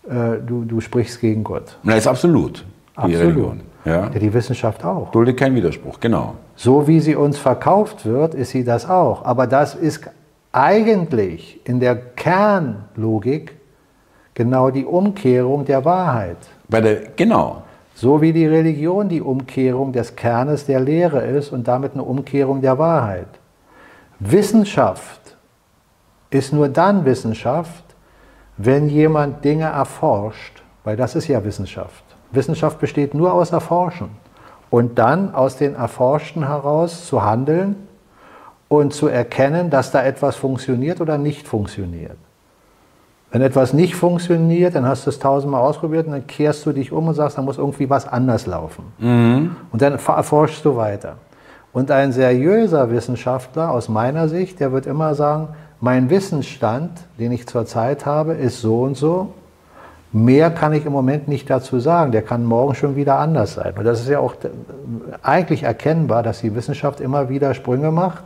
Speaker 2: äh, du, du sprichst gegen Gott?
Speaker 1: Na, ist absolut.
Speaker 2: Die absolut. Religion. Ja. Die Wissenschaft auch.
Speaker 1: Dulde kein Widerspruch, genau.
Speaker 2: So wie sie uns verkauft wird, ist sie das auch. Aber das ist eigentlich in der Kernlogik genau die Umkehrung der Wahrheit.
Speaker 1: Bei der, genau.
Speaker 2: So wie die Religion die Umkehrung des Kernes der Lehre ist und damit eine Umkehrung der Wahrheit. Wissenschaft ist nur dann Wissenschaft, wenn jemand Dinge erforscht, weil das ist ja Wissenschaft. Wissenschaft besteht nur aus Erforschen und dann aus den Erforschten heraus zu handeln und zu erkennen, dass da etwas funktioniert oder nicht funktioniert. Wenn etwas nicht funktioniert, dann hast du es tausendmal ausprobiert und dann kehrst du dich um und sagst, da muss irgendwie was anders laufen. Mhm. Und dann erforschst du weiter. Und ein seriöser Wissenschaftler aus meiner Sicht, der wird immer sagen, mein Wissensstand, den ich zurzeit habe, ist so und so. Mehr kann ich im Moment nicht dazu sagen. Der kann morgen schon wieder anders sein. Und das ist ja auch eigentlich erkennbar, dass die Wissenschaft immer wieder Sprünge macht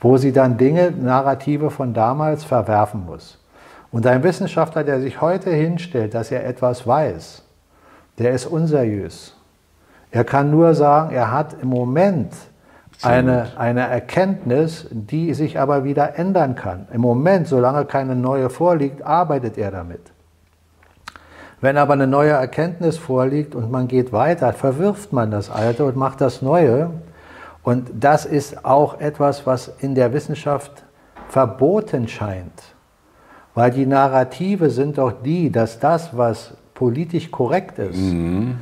Speaker 2: wo sie dann Dinge, Narrative von damals verwerfen muss. Und ein Wissenschaftler, der sich heute hinstellt, dass er etwas weiß, der ist unseriös. Er kann nur sagen, er hat im Moment eine, eine Erkenntnis, die sich aber wieder ändern kann. Im Moment, solange keine neue vorliegt, arbeitet er damit. Wenn aber eine neue Erkenntnis vorliegt und man geht weiter, verwirft man das Alte und macht das Neue, und das ist auch etwas, was in der Wissenschaft verboten scheint. Weil die Narrative sind doch die, dass das, was politisch korrekt ist, mhm.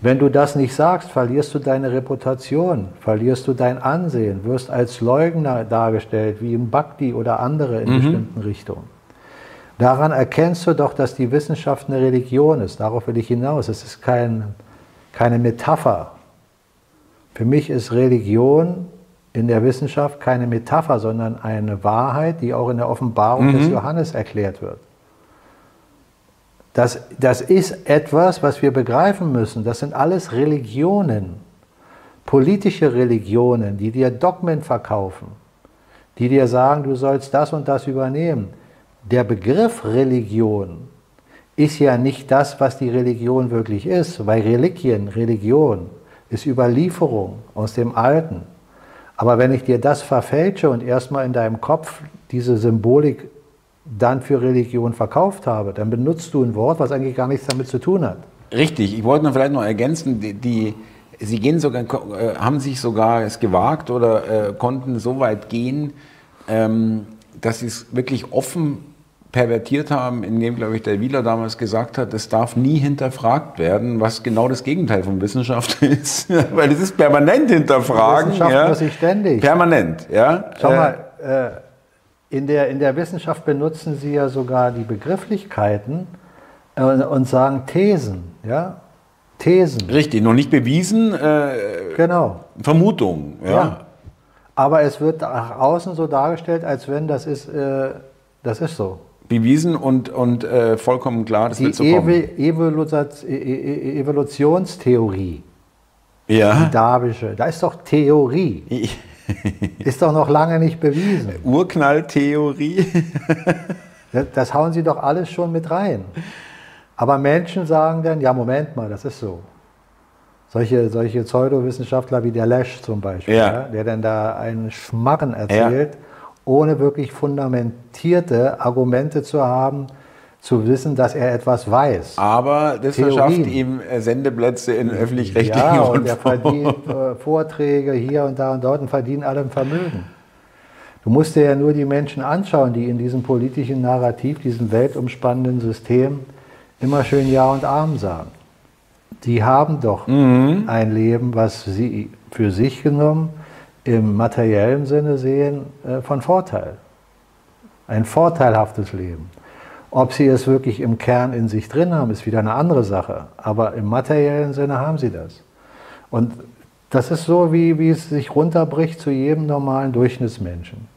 Speaker 2: wenn du das nicht sagst, verlierst du deine Reputation, verlierst du dein Ansehen, wirst als Leugner dargestellt, wie im Bhakti oder andere in mhm. bestimmten Richtungen. Daran erkennst du doch, dass die Wissenschaft eine Religion ist. Darauf will ich hinaus. Es ist kein, keine Metapher. Für mich ist Religion in der Wissenschaft keine Metapher, sondern eine Wahrheit, die auch in der Offenbarung mhm. des Johannes erklärt wird. Das, das ist etwas, was wir begreifen müssen. Das sind alles Religionen, politische Religionen, die dir Dogmen verkaufen, die dir sagen, du sollst das und das übernehmen. Der Begriff Religion ist ja nicht das, was die Religion wirklich ist, weil Religien, Religion, ist Überlieferung aus dem Alten. Aber wenn ich dir das verfälsche und erstmal in deinem Kopf diese Symbolik dann für Religion verkauft habe, dann benutzt du ein Wort, was eigentlich gar nichts damit zu tun hat.
Speaker 1: Richtig, ich wollte noch vielleicht noch ergänzen, die, die Sie gehen sogar, äh, haben sich sogar es gewagt oder äh, konnten so weit gehen, ähm, dass sie es wirklich offen pervertiert haben, indem, glaube ich, der Wieler damals gesagt hat, es darf nie hinterfragt werden, was genau das Gegenteil von Wissenschaft <laughs> ist. Weil es ist permanent hinterfragen.
Speaker 2: Wissenschaft ja. muss ich ständig.
Speaker 1: Permanent, ja.
Speaker 2: Schau äh, mal, äh, in, der, in der Wissenschaft benutzen sie ja sogar die Begrifflichkeiten äh, und sagen Thesen, ja. Thesen.
Speaker 1: Richtig, noch nicht bewiesen. Äh,
Speaker 2: genau.
Speaker 1: Vermutung, ja. ja.
Speaker 2: Aber es wird nach außen so dargestellt, als wenn das ist, äh, das ist so
Speaker 1: bewiesen und, und äh, vollkommen klar, das
Speaker 2: die wird so kommen. Evolu e-, e-, Evolutionstheorie.
Speaker 1: Ja.
Speaker 2: Die Darwische, da ist doch Theorie. <laughs> ist doch noch lange nicht bewiesen.
Speaker 1: Urknalltheorie. <laughs>
Speaker 2: das, das hauen sie doch alles schon mit rein. Aber Menschen sagen dann, ja, Moment mal, das ist so. Solche, solche Pseudowissenschaftler wie der Lesch zum Beispiel, ja. Ja, der dann da einen Schmarren erzählt. Ja ohne wirklich fundamentierte Argumente zu haben, zu wissen, dass er etwas weiß.
Speaker 1: Aber das Theorien. verschafft ihm äh, Sendeplätze in öffentlich-rechtlichen
Speaker 2: Ja, und er verdient äh, Vorträge hier und da und dort und verdient allem Vermögen. Du musst dir ja nur die Menschen anschauen, die in diesem politischen Narrativ, diesem weltumspannenden System immer schön Ja und Arm sagen. Die haben doch mhm. ein Leben, was sie für sich genommen im materiellen Sinne sehen, äh, von Vorteil. Ein vorteilhaftes Leben. Ob sie es wirklich im Kern in sich drin haben, ist wieder eine andere Sache. Aber im materiellen Sinne haben sie das. Und das ist so, wie, wie es sich runterbricht zu jedem normalen Durchschnittsmenschen.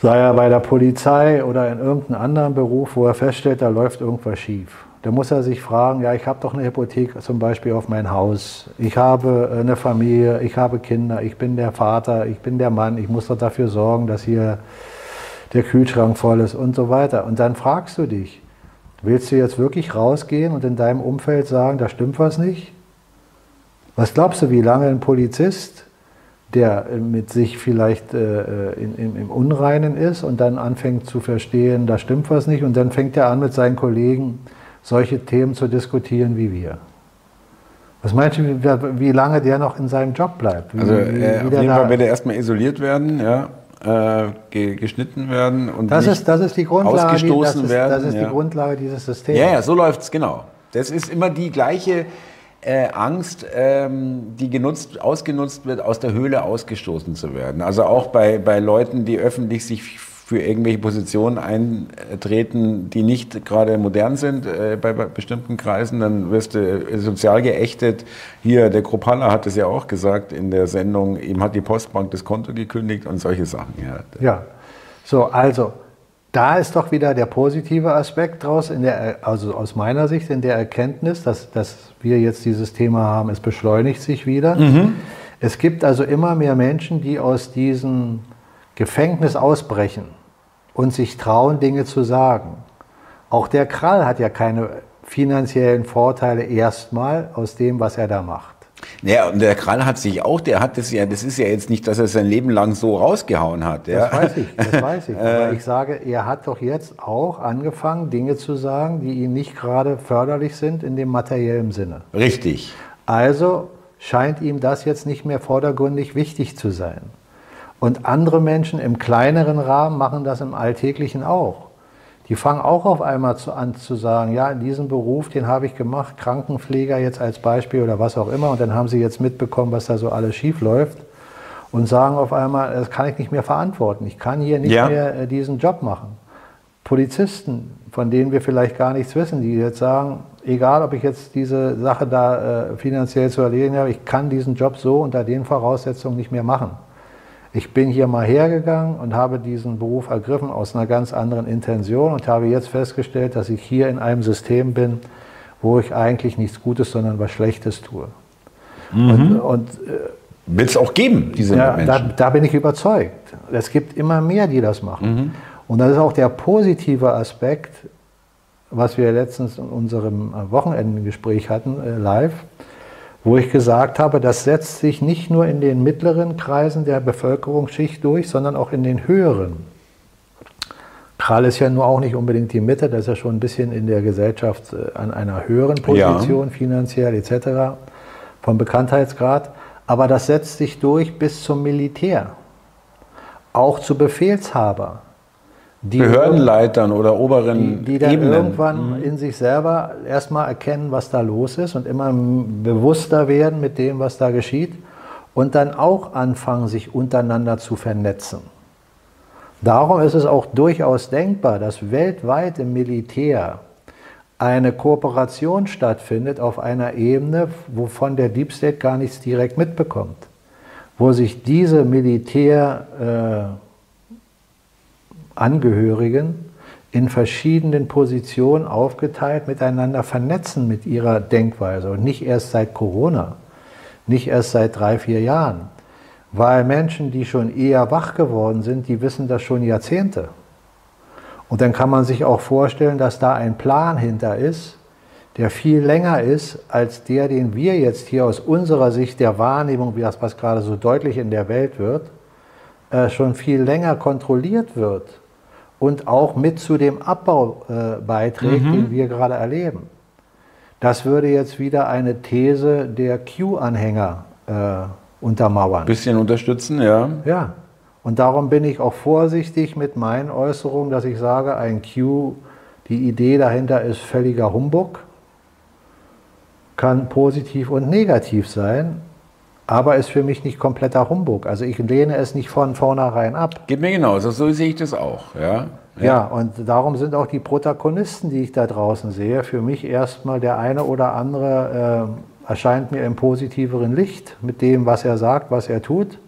Speaker 2: Sei er bei der Polizei oder in irgendeinem anderen Beruf, wo er feststellt, da läuft irgendwas schief. Da muss er sich fragen, ja, ich habe doch eine Hypothek zum Beispiel auf mein Haus, ich habe äh, eine Familie, ich habe Kinder, ich bin der Vater, ich bin der Mann, ich muss doch dafür sorgen, dass hier der Kühlschrank voll ist und so weiter. Und dann fragst du dich, willst du jetzt wirklich rausgehen und in deinem Umfeld sagen, da stimmt was nicht? Was glaubst du, wie lange ein Polizist, der mit sich vielleicht äh, in, in, im Unreinen ist und dann anfängt zu verstehen, da stimmt was nicht und dann fängt er an mit seinen Kollegen, solche Themen zu diskutieren wie wir. Was meinst du, wie, lange der noch in seinem Job bleibt? Wie,
Speaker 1: also äh, auf jeden Fall wird er erstmal isoliert werden, ja, äh, geschnitten werden und
Speaker 2: das ist, das ist die Grundlage,
Speaker 1: ausgestoßen
Speaker 2: das
Speaker 1: ist, werden.
Speaker 2: Das ist ja. die Grundlage dieses Systems.
Speaker 1: Ja, ja, so läuft es, genau. Das ist immer die gleiche äh, Angst, ähm, die genutzt, ausgenutzt wird, aus der Höhle ausgestoßen zu werden. Also auch bei, bei Leuten, die öffentlich sich für irgendwelche Positionen eintreten, die nicht gerade modern sind äh, bei, bei, bestimmten Kreisen, dann wirst du äh, sozial geächtet. Hier, der Kropalla hat es ja auch gesagt in der Sendung, ihm hat die Postbank das Konto gekündigt und solche Sachen.
Speaker 2: Ja, ja. so, also da ist doch wieder der positive Aspekt draus, der, also aus meiner Sicht in der Erkenntnis, dass, dass wir jetzt dieses Thema haben, es beschleunigt sich wieder. Mhm. Es gibt also immer mehr Menschen, die aus diesem Gefängnis ausbrechen und sich trauen, Dinge zu sagen. Auch der Krall hat ja keine finanziellen Vorteile erstmal aus dem, was er da macht.
Speaker 1: Ja, und der Krall hat sich auch, der hat das ja, das ist ja jetzt nicht, dass er sein Leben lang so rausgehauen hat.
Speaker 2: Ja. Das weiß ich, das weiß ich. <laughs> Aber ich sage, er hat doch jetzt auch angefangen, Dinge zu sagen, die ihm nicht gerade förderlich sind in dem materiellen Sinne.
Speaker 1: Richtig.
Speaker 2: Also scheint ihm das jetzt nicht mehr vordergründig wichtig zu sein. Und andere Menschen im kleineren Rahmen machen das im Alltäglichen auch. Die fangen auch auf einmal zu, an zu sagen, ja, in diesem Beruf, den habe ich gemacht, Krankenpfleger jetzt als Beispiel oder was auch immer. Und dann haben sie jetzt mitbekommen, was da so alles schief läuft und sagen auf einmal, das kann ich nicht mehr verantworten. Ich kann hier nicht ja. mehr äh, diesen Job machen. Polizisten, von denen wir vielleicht gar nichts wissen, die jetzt sagen, egal ob ich jetzt diese Sache da äh, finanziell zu erledigen habe, ich kann diesen Job so unter den Voraussetzungen nicht mehr machen. Ich bin hier mal hergegangen und habe diesen Beruf ergriffen aus einer ganz anderen Intention und habe jetzt festgestellt, dass ich hier in einem System bin, wo ich eigentlich nichts Gutes, sondern was Schlechtes tue.
Speaker 1: Mhm. Und, und äh, will es auch geben, diese
Speaker 2: ja,
Speaker 1: Menschen.
Speaker 2: Da, da, bin ich überzeugt. Es gibt immer mehr, die das machen. Mhm. Und das ist auch der positive Aspekt, was wir letztens in unserem Wochenendengespräch hatten, äh, live, wo ich gesagt habe, das setzt sich nicht nur in den mittleren Kreisen der Bevölkerungsschicht durch, sondern auch in den höheren. Kral ist ja nur auch nicht unbedingt die Mitte, das ist ja schon ein bisschen in der Gesellschaft äh, an einer höheren Position, ja. finanziell etc., vom Bekanntheitsgrad. Aber das setzt sich durch bis zum Militär, auch zu Befehlshaber.
Speaker 1: Behördenleitern oder oberen
Speaker 2: die, die dann Ebenen. irgendwann mhm. in sich selber erstmal erkennen, was da los ist und immer bewusster werden mit dem, was da geschieht und dann auch anfangen, sich untereinander zu vernetzen. Darum ist es auch durchaus denkbar, dass weltweit im Militär eine Kooperation stattfindet auf einer Ebene, wovon der Deep State gar nichts direkt mitbekommt, wo sich diese Militärangehörigen äh, in verschiedenen Positionen aufgeteilt miteinander vernetzen mit ihrer Denkweise und nicht erst seit Corona, nicht erst seit drei, vier Jahren, weil Menschen, die schon eher wach geworden sind, die wissen das schon Jahrzehnte. Und dann kann man sich auch vorstellen, dass da ein Plan hinter ist, der viel länger ist als der, den wir jetzt hier aus unserer Sicht der Wahrnehmung, wie das was gerade so deutlich in der Welt wird, äh, schon viel länger kontrolliert wird und auch mit zu dem Abbau äh, beiträgt, mhm. den wir gerade erleben. Das würde jetzt wieder eine These der Q-Anhänger äh, untermauern.
Speaker 1: Bisschen unterstützen, ja.
Speaker 2: Ja. Und darum bin ich auch vorsichtig mit meinen Äußerungen, dass ich sage, ein Q, die Idee dahinter ist völliger Humbug, kann positiv und negativ sein, aber ist für mich nicht kompletter Humbug. Also ich lehne es nicht von vornherein ab.
Speaker 1: Geht mir genauso, so sehe ich das auch. Ja,
Speaker 2: ja. ja, und darum sind auch die Protagonisten, die ich da draußen sehe, für mich erstmal der eine oder andere äh, erscheint mir im positiveren Licht mit dem, was er sagt, was er tut.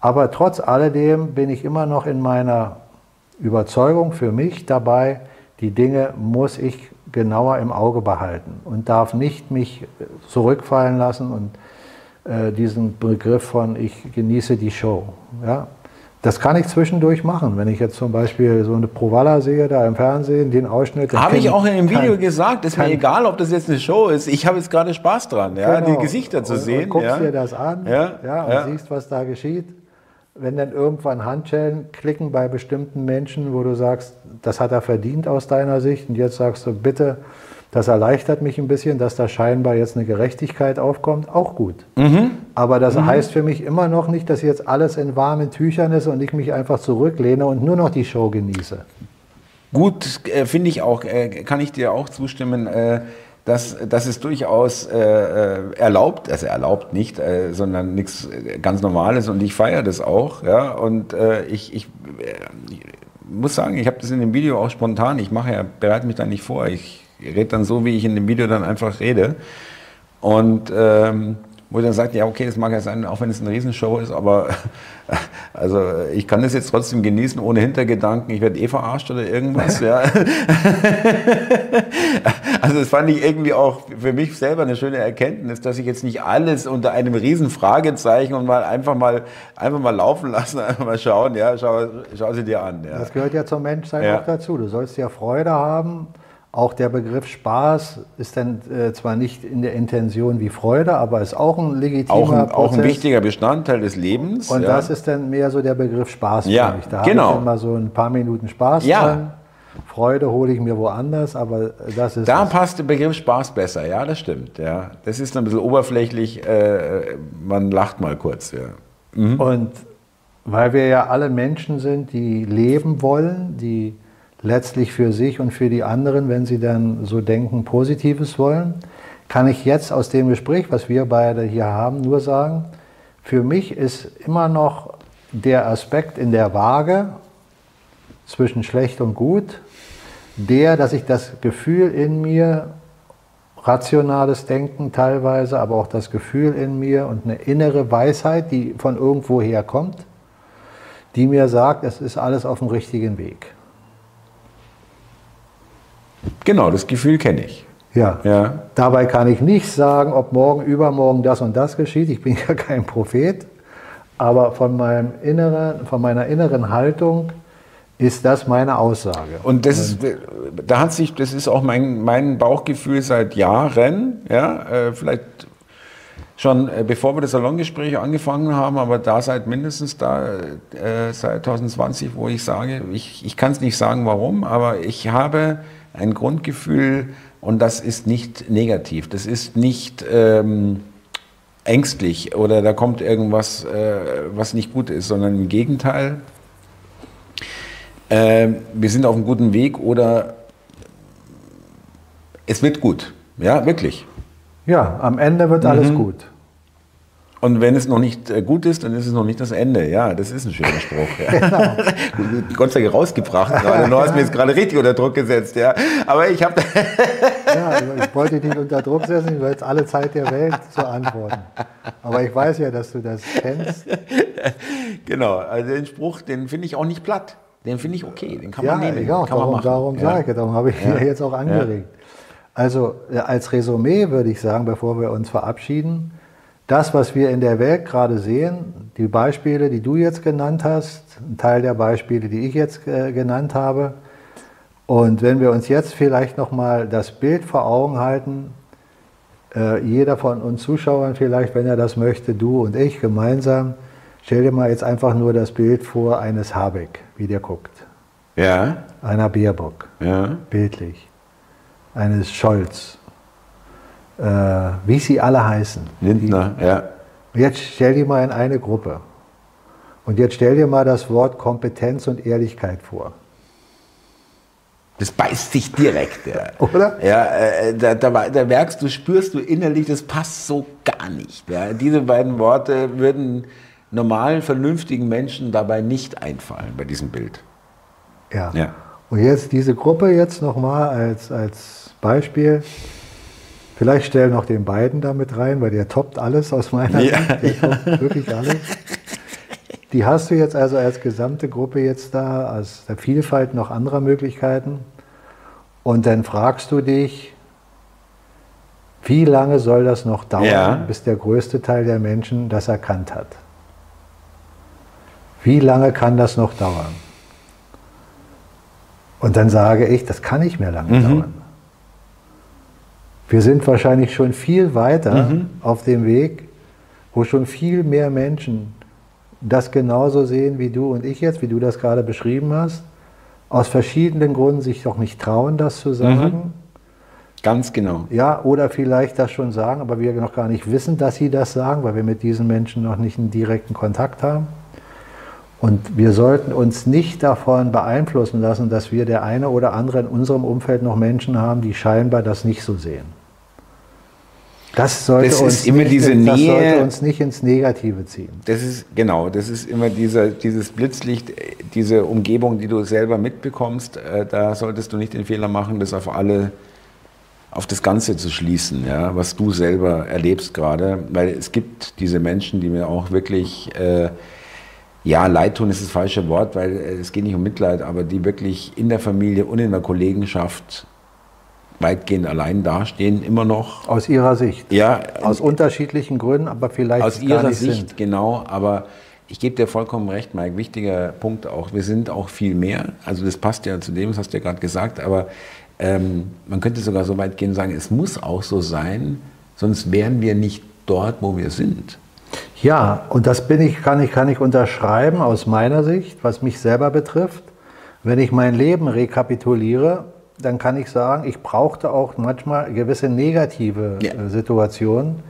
Speaker 2: Aber trotz alledem bin ich immer noch in meiner Überzeugung für mich dabei, die Dinge muss ich genauer im Auge behalten und darf nicht mich zurückfallen lassen und äh, diesen Begriff von ich genieße die Show. Ja? Das kann ich zwischendurch machen, wenn ich jetzt zum Beispiel so eine Provalla sehe, da im Fernsehen, den Ausschnitt.
Speaker 1: Habe ich auch in dem Video kann, gesagt, ist mir egal, ob das jetzt eine Show ist. Ich habe jetzt gerade Spaß dran, ja, genau. die Gesichter zu sehen. Und
Speaker 2: guckst
Speaker 1: ja.
Speaker 2: dir das an ja, ja, und ja. siehst, was da geschieht wenn dann irgendwann Handschellen klicken bei bestimmten Menschen, wo du sagst, das hat er verdient aus deiner Sicht und jetzt sagst du, bitte, das erleichtert mich ein bisschen, dass da scheinbar jetzt eine Gerechtigkeit aufkommt, auch gut. Mhm. Aber das mhm. heißt für mich immer noch nicht, dass jetzt alles in warmen Tüchern ist und ich mich einfach zurücklehne und nur noch die Show genieße.
Speaker 1: Gut, äh, finde ich auch, äh, kann ich dir auch zustimmen. Äh, das, das ist durchaus äh, äh, erlaubt, also erlaubt nicht, äh, sondern nichts ganz Normales und ich feiere das auch. Ja? Und äh, ich, ich, ich, muss sagen, ich habe das in dem Video auch spontan, ich mache ja, bereite mich da nicht vor, ich rede dann so, wie ich in dem Video dann einfach rede. Und ähm, wo dann sagt, ja, okay, das mag ja sein, auch wenn es eine Riesenshow ist, aber <laughs> also ich kann das jetzt trotzdem genießen ohne Hintergedanken, ich werde eh verarscht oder irgendwas. ja. <laughs> also das fand ich irgendwie auch für mich selber eine schöne Erkenntnis, dass ich jetzt nicht alles unter einem riesen Fragezeichen und mal einfach mal einfach mal laufen lassen, einfach <laughs> mal schauen, ja, schau, schau sie dir an. Ja.
Speaker 2: Das gehört ja zum Menschsein ja. auch dazu. Du sollst ja Freude haben auch der Begriff Spaß ist dann äh, zwar nicht in der Intention wie Freude, aber ist auch ein legitimer
Speaker 1: auch ein, Auch ein wichtiger Bestandteil des Lebens.
Speaker 2: Und ja. das ist dann mehr so der Begriff Spaß
Speaker 1: ja,
Speaker 2: für mich. Da
Speaker 1: genau.
Speaker 2: habe ich immer so ein paar Minuten Spaß
Speaker 1: ja. dran.
Speaker 2: Freude hole ich mir woanders, aber das ist.
Speaker 1: Da
Speaker 2: das.
Speaker 1: passt der Begriff Spaß besser, ja, das stimmt. Ja. Das ist ein bisschen oberflächlich, äh, man lacht mal kurz. Ja.
Speaker 2: Mhm. Und weil wir ja alle Menschen sind, die leben wollen, die letztlich für sich und für die anderen, wenn sie dann so denken, Positives wollen, kann ich jetzt aus dem Gespräch, was wir beide hier haben, nur sagen, für mich ist immer noch der Aspekt in der Waage zwischen schlecht und gut, der, dass ich das Gefühl in mir, rationales Denken teilweise, aber auch das Gefühl in mir und eine innere Weisheit, die von irgendwo herkommt, die mir sagt, es ist alles auf dem richtigen Weg.
Speaker 1: Genau, das Gefühl kenne ich.
Speaker 2: Ja. ja. Dabei kann ich nicht sagen, ob morgen, übermorgen das und das geschieht. Ich bin ja <laughs> kein Prophet. Aber von, meinem inneren, von meiner inneren Haltung ist das meine Aussage.
Speaker 1: Und das ist, da hat sich, das ist auch mein, mein Bauchgefühl seit Jahren, ja, äh, vielleicht schon äh, bevor wir das Salongespräch angefangen haben, aber da seit mindestens da, äh, seit 2020, wo ich sage, ich, ich kann es nicht sagen warum, aber ich habe ein Grundgefühl und das ist nicht negativ, das ist nicht ähm, ängstlich oder da kommt irgendwas, äh, was nicht gut ist, sondern im Gegenteil, äh, wir sind auf einem guten Weg oder es wird gut. Ja, wirklich.
Speaker 2: Ja, am Ende wird alles mhm. gut.
Speaker 1: Und wenn es noch nicht äh, gut ist, dann ist es noch nicht das Ende. Ja, das ist ein schöner Spruch. Ja. <laughs> Genau. <laughs> Gott sei Dank rausgebracht gerade. Du hast mir jetzt gerade richtig unter Druck gesetzt. Ja. Aber ich habe. <laughs>
Speaker 2: ja, also ich wollte dich nicht unter Druck setzen, ich will jetzt alle Zeit der Welt zu antworten. Aber ich weiß ja, dass du das kennst.
Speaker 1: Genau, also den Spruch, den finde ich auch nicht platt. Den finde ich okay, den kann man
Speaker 2: ja,
Speaker 1: nehmen.
Speaker 2: Ja,
Speaker 1: kann
Speaker 2: darum, man darum ja. sage ich, darum habe ich ja. jetzt auch angeregt. Also als Resümee würde ich sagen, bevor wir uns verabschieden, das, was wir in der Welt gerade sehen, die Beispiele, die du jetzt genannt hast, ein Teil der Beispiele, die ich jetzt äh, genannt habe, und wenn wir uns jetzt vielleicht nochmal das Bild vor Augen halten, äh, jeder von uns Zuschauern vielleicht, wenn er das möchte, du und ich gemeinsam, stell dir mal jetzt einfach nur das Bild vor eines Habeck, wie der guckt.
Speaker 1: Ja.
Speaker 2: Einer Bierbock.
Speaker 1: Ja.
Speaker 2: Bildlich. Eines Scholz äh, wie sie alle heißen.
Speaker 1: Lindner,
Speaker 2: die, ja. Jetzt stell dir mal in eine Gruppe. Und jetzt stell dir mal das Wort Kompetenz und Ehrlichkeit vor.
Speaker 1: Das beißt sich direkt. Ja. <laughs>
Speaker 2: Oder?
Speaker 1: Ja, äh, da, da, da, merkst du, spürst du innerlich, das passt so gar nicht. Ja. Diese beiden Worte würden normalen, vernünftigen Menschen dabei nicht einfallen bei diesem Bild.
Speaker 2: Ja. ja. Und jetzt diese Gruppe jetzt nochmal als, als Beispiel. Vielleicht stell noch den beiden damit rein, weil der toppt alles aus meiner ja, Sicht. Der ja. wirklich alles. Die hast du jetzt also als gesamte Gruppe jetzt da, aus der Vielfalt noch anderer Möglichkeiten. Und dann fragst du dich, wie lange soll das noch dauern, ja. bis der größte Teil der Menschen das erkannt hat? Wie lange kann das noch dauern? Und dann sage ich, das kann nicht mehr lange mhm. dauern. Wir sind wahrscheinlich schon viel weiter mhm. auf dem Weg, wo schon viel mehr Menschen das genauso sehen wie du und ich jetzt, wie du das gerade beschrieben hast, aus verschiedenen Gründen sich doch nicht trauen, das zu sagen. Mhm.
Speaker 1: Ganz genau.
Speaker 2: Ja, oder vielleicht das schon sagen, aber wir noch gar nicht wissen, dass sie das sagen, weil wir mit diesen Menschen noch nicht einen direkten Kontakt haben. Und wir sollten uns nicht davon beeinflussen lassen, dass wir der eine oder andere in unserem Umfeld noch Menschen haben, die scheinbar das nicht so sehen. Das sollte, das uns,
Speaker 1: immer
Speaker 2: nicht,
Speaker 1: diese
Speaker 2: das
Speaker 1: Nähe,
Speaker 2: sollte uns nicht ins Negative ziehen.
Speaker 1: Das ist genau, das ist immer dieser, dieses Blitzlicht, diese Umgebung, die du selber mitbekommst. Äh, da solltest du nicht den Fehler machen, das auf alle, auf das Ganze zu schließen, ja, was du selber erlebst gerade, weil es gibt diese Menschen, die mir auch wirklich äh, ja, Leid tun ist das falsche Wort, weil äh, es geht nicht um Mitleid, aber die wirklich in der Familie und in der Kollegenschaft weitgehend allein dastehen, immer noch.
Speaker 2: Aus Ihrer Sicht?
Speaker 1: Ja.
Speaker 2: Aus unterschiedlichen Gründen, aber vielleicht
Speaker 1: Aus Ihrer Sicht, sind. genau. Aber ich gebe dir vollkommen recht, Mike. Wichtiger Punkt auch. Wir sind auch viel mehr. Also das passt ja zu dem, das hast du ja gerade gesagt. Aber ähm, man könnte sogar so weit gehen und sagen, es muss auch so sein, sonst wären wir nicht dort, wo wir sind.
Speaker 2: Ja, und das bin ich, kann ich, kann ich unterschreiben aus meiner Sicht, was mich selber betrifft. Wenn ich mein Leben rekapituliere, dann kann ich sagen, ich brauchte auch manchmal gewisse negative ja. Äh, Situationen,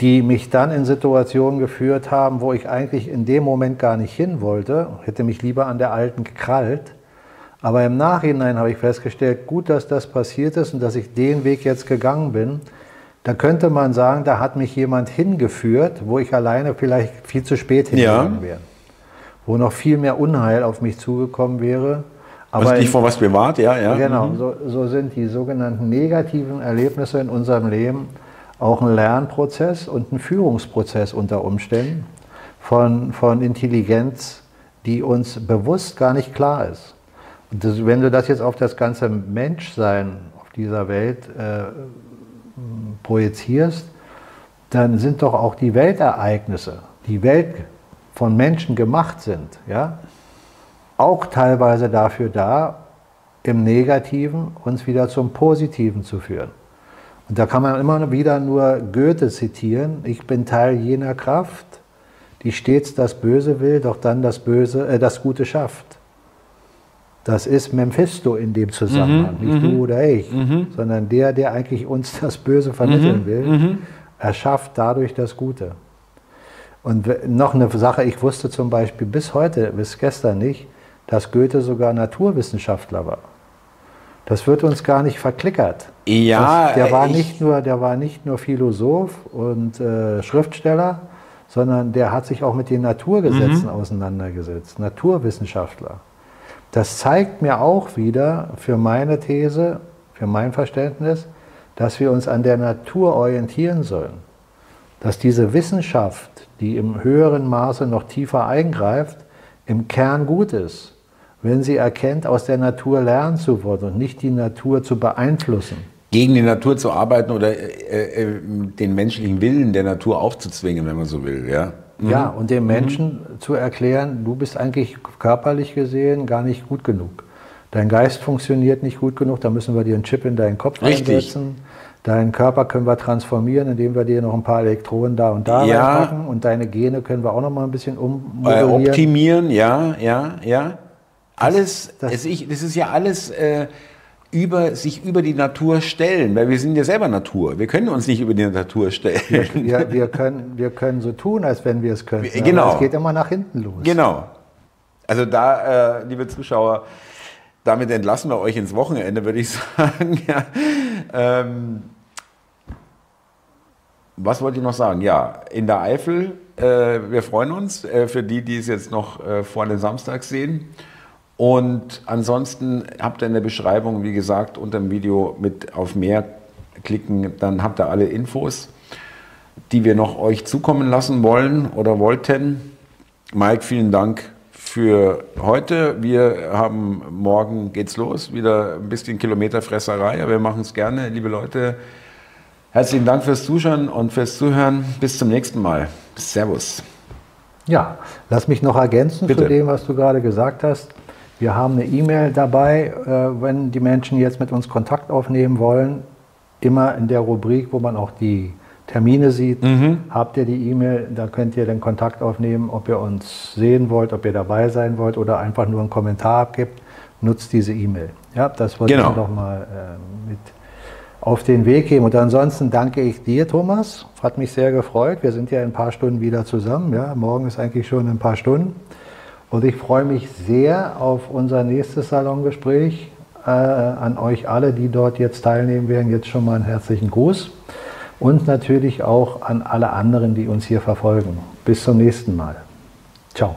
Speaker 2: die mich dann in Situationen geführt haben, wo ich eigentlich in dem Moment gar nicht hin wollte, hätte mich lieber an der alten gekrallt. Aber im Nachhinein habe ich festgestellt, gut, dass das passiert ist und dass ich den Weg jetzt gegangen bin. Da könnte man sagen, da hat mich jemand hingeführt, wo ich alleine vielleicht viel zu spät hingegangen ja. wäre. Wo noch viel mehr Unheil auf mich zugekommen wäre
Speaker 1: Aber also nicht vor was bewahrt, ja, ja.
Speaker 2: Genau, mhm. so, so sind die sogenannten negativen Erlebnisse in unserem Leben auch ein Lernprozess und ein Führungsprozess unter Umständen von, von Intelligenz, die uns bewusst gar nicht klar ist. Und das, wenn du das jetzt auf das ganze Menschsein auf dieser Welt äh, projizierst, dann sind doch auch die Weltereignisse, die Welt von Menschen gemacht sind, ja, auch teilweise dafür da, im Negativen uns wieder zum Positiven zu führen. Und da kann man immer wieder nur Goethe zitieren, ich bin Teil jener Kraft, die stets das Böse will, doch dann das Böse, äh, das Gute schafft. Das ist Mephisto in dem Zusammenhang, mhm, nicht du mhm. oder ich, mhm. sondern der, der eigentlich uns das Böse vermitteln mhm, will, mhm. erschafft dadurch das Gute. Und noch eine Sache, ich wusste zum Beispiel bis heute, bis gestern nicht, dass Goethe sogar Naturwissenschaftler war. Das wird uns gar nicht verklickert.
Speaker 1: Ja,
Speaker 2: das, der, war nicht nur, der war nicht nur Philosoph und äh, Schriftsteller, sondern der hat sich auch mit den Naturgesetzen mhm. auseinandergesetzt, Naturwissenschaftler. Das zeigt mir auch wieder für meine These, für mein Verständnis, dass wir uns an der Natur orientieren sollen. Dass diese Wissenschaft, die im höheren Maße noch tiefer eingreift, im Kern gut ist, wenn sie erkennt, aus der Natur lernen zu wollen und nicht die Natur zu beeinflussen
Speaker 1: gegen die Natur zu arbeiten oder äh, äh, den menschlichen Willen der Natur aufzuzwingen, wenn man so will. Ja,
Speaker 2: mhm. ja und dem Menschen mhm. zu erklären, du bist eigentlich körperlich gesehen gar nicht gut genug. Dein Geist funktioniert nicht gut genug, da müssen wir dir einen Chip in deinen Kopf Richtig. einsetzen. Deinen Körper können wir transformieren, indem wir dir noch ein paar Elektronen da und da
Speaker 1: ja. reinpacken.
Speaker 2: Und deine Gene können wir auch noch mal ein bisschen
Speaker 1: ummodellieren. Äh, optimieren, ja, ja, ja. Alles, das, das, ist, das ist ja alles äh, über, sich über die Natur stellen, weil wir sind ja selber Natur. Wir können uns nicht über die Natur stellen.
Speaker 2: Wir, wir, <laughs> wir können, wir können so tun, als wenn wir es können.
Speaker 1: Genau.
Speaker 2: es geht immer nach hinten los.
Speaker 1: Genau. Also da, äh, liebe Zuschauer, damit entlassen wir euch ins Wochenende, würde ich <laughs> sagen. ja. ähm, was wollte ich noch sagen? Ja, in der Eifel, äh, wir freuen uns äh, für die, die es jetzt noch äh, vor dem Samstag sehen. Und ansonsten habt ihr in der Beschreibung, wie gesagt, unter dem Video mit auf mehr klicken, dann habt ihr alle Infos, die wir noch euch zukommen lassen wollen oder wollten. Mike, vielen Dank für heute. Wir haben morgen geht's los, wieder ein bisschen Kilometerfresserei, aber wir machen es gerne, liebe Leute. Herzlichen Dank fürs Zuschauen und fürs Zuhören. Bis zum nächsten Mal. Servus.
Speaker 2: Ja, lass mich noch ergänzen Bitte. zu dem, was du gerade gesagt hast. Wir haben eine E-Mail dabei, äh, wenn die Menschen jetzt mit uns Kontakt aufnehmen wollen. Immer in der Rubrik, wo man auch die Termine sieht, mhm. habt ihr die E-Mail, da könnt ihr den Kontakt aufnehmen, ob ihr uns sehen wollt, ob ihr dabei sein wollt oder einfach nur einen Kommentar abgibt. Nutzt diese E-Mail. Ja, das wollte genau. ich noch mal äh, mit auf den Weg geben. Und ansonsten danke ich dir, Thomas. Hat mich sehr gefreut. Wir sind ja in ein paar Stunden wieder zusammen. Ja, morgen ist eigentlich schon ein paar Stunden. Und ich freue mich sehr auf unser nächstes Salongespräch. Äh, an euch alle, die dort jetzt teilnehmen werden, jetzt schon mal einen herzlichen Gruß. Und natürlich auch an alle anderen, die uns hier verfolgen. Bis zum nächsten Mal. Ciao.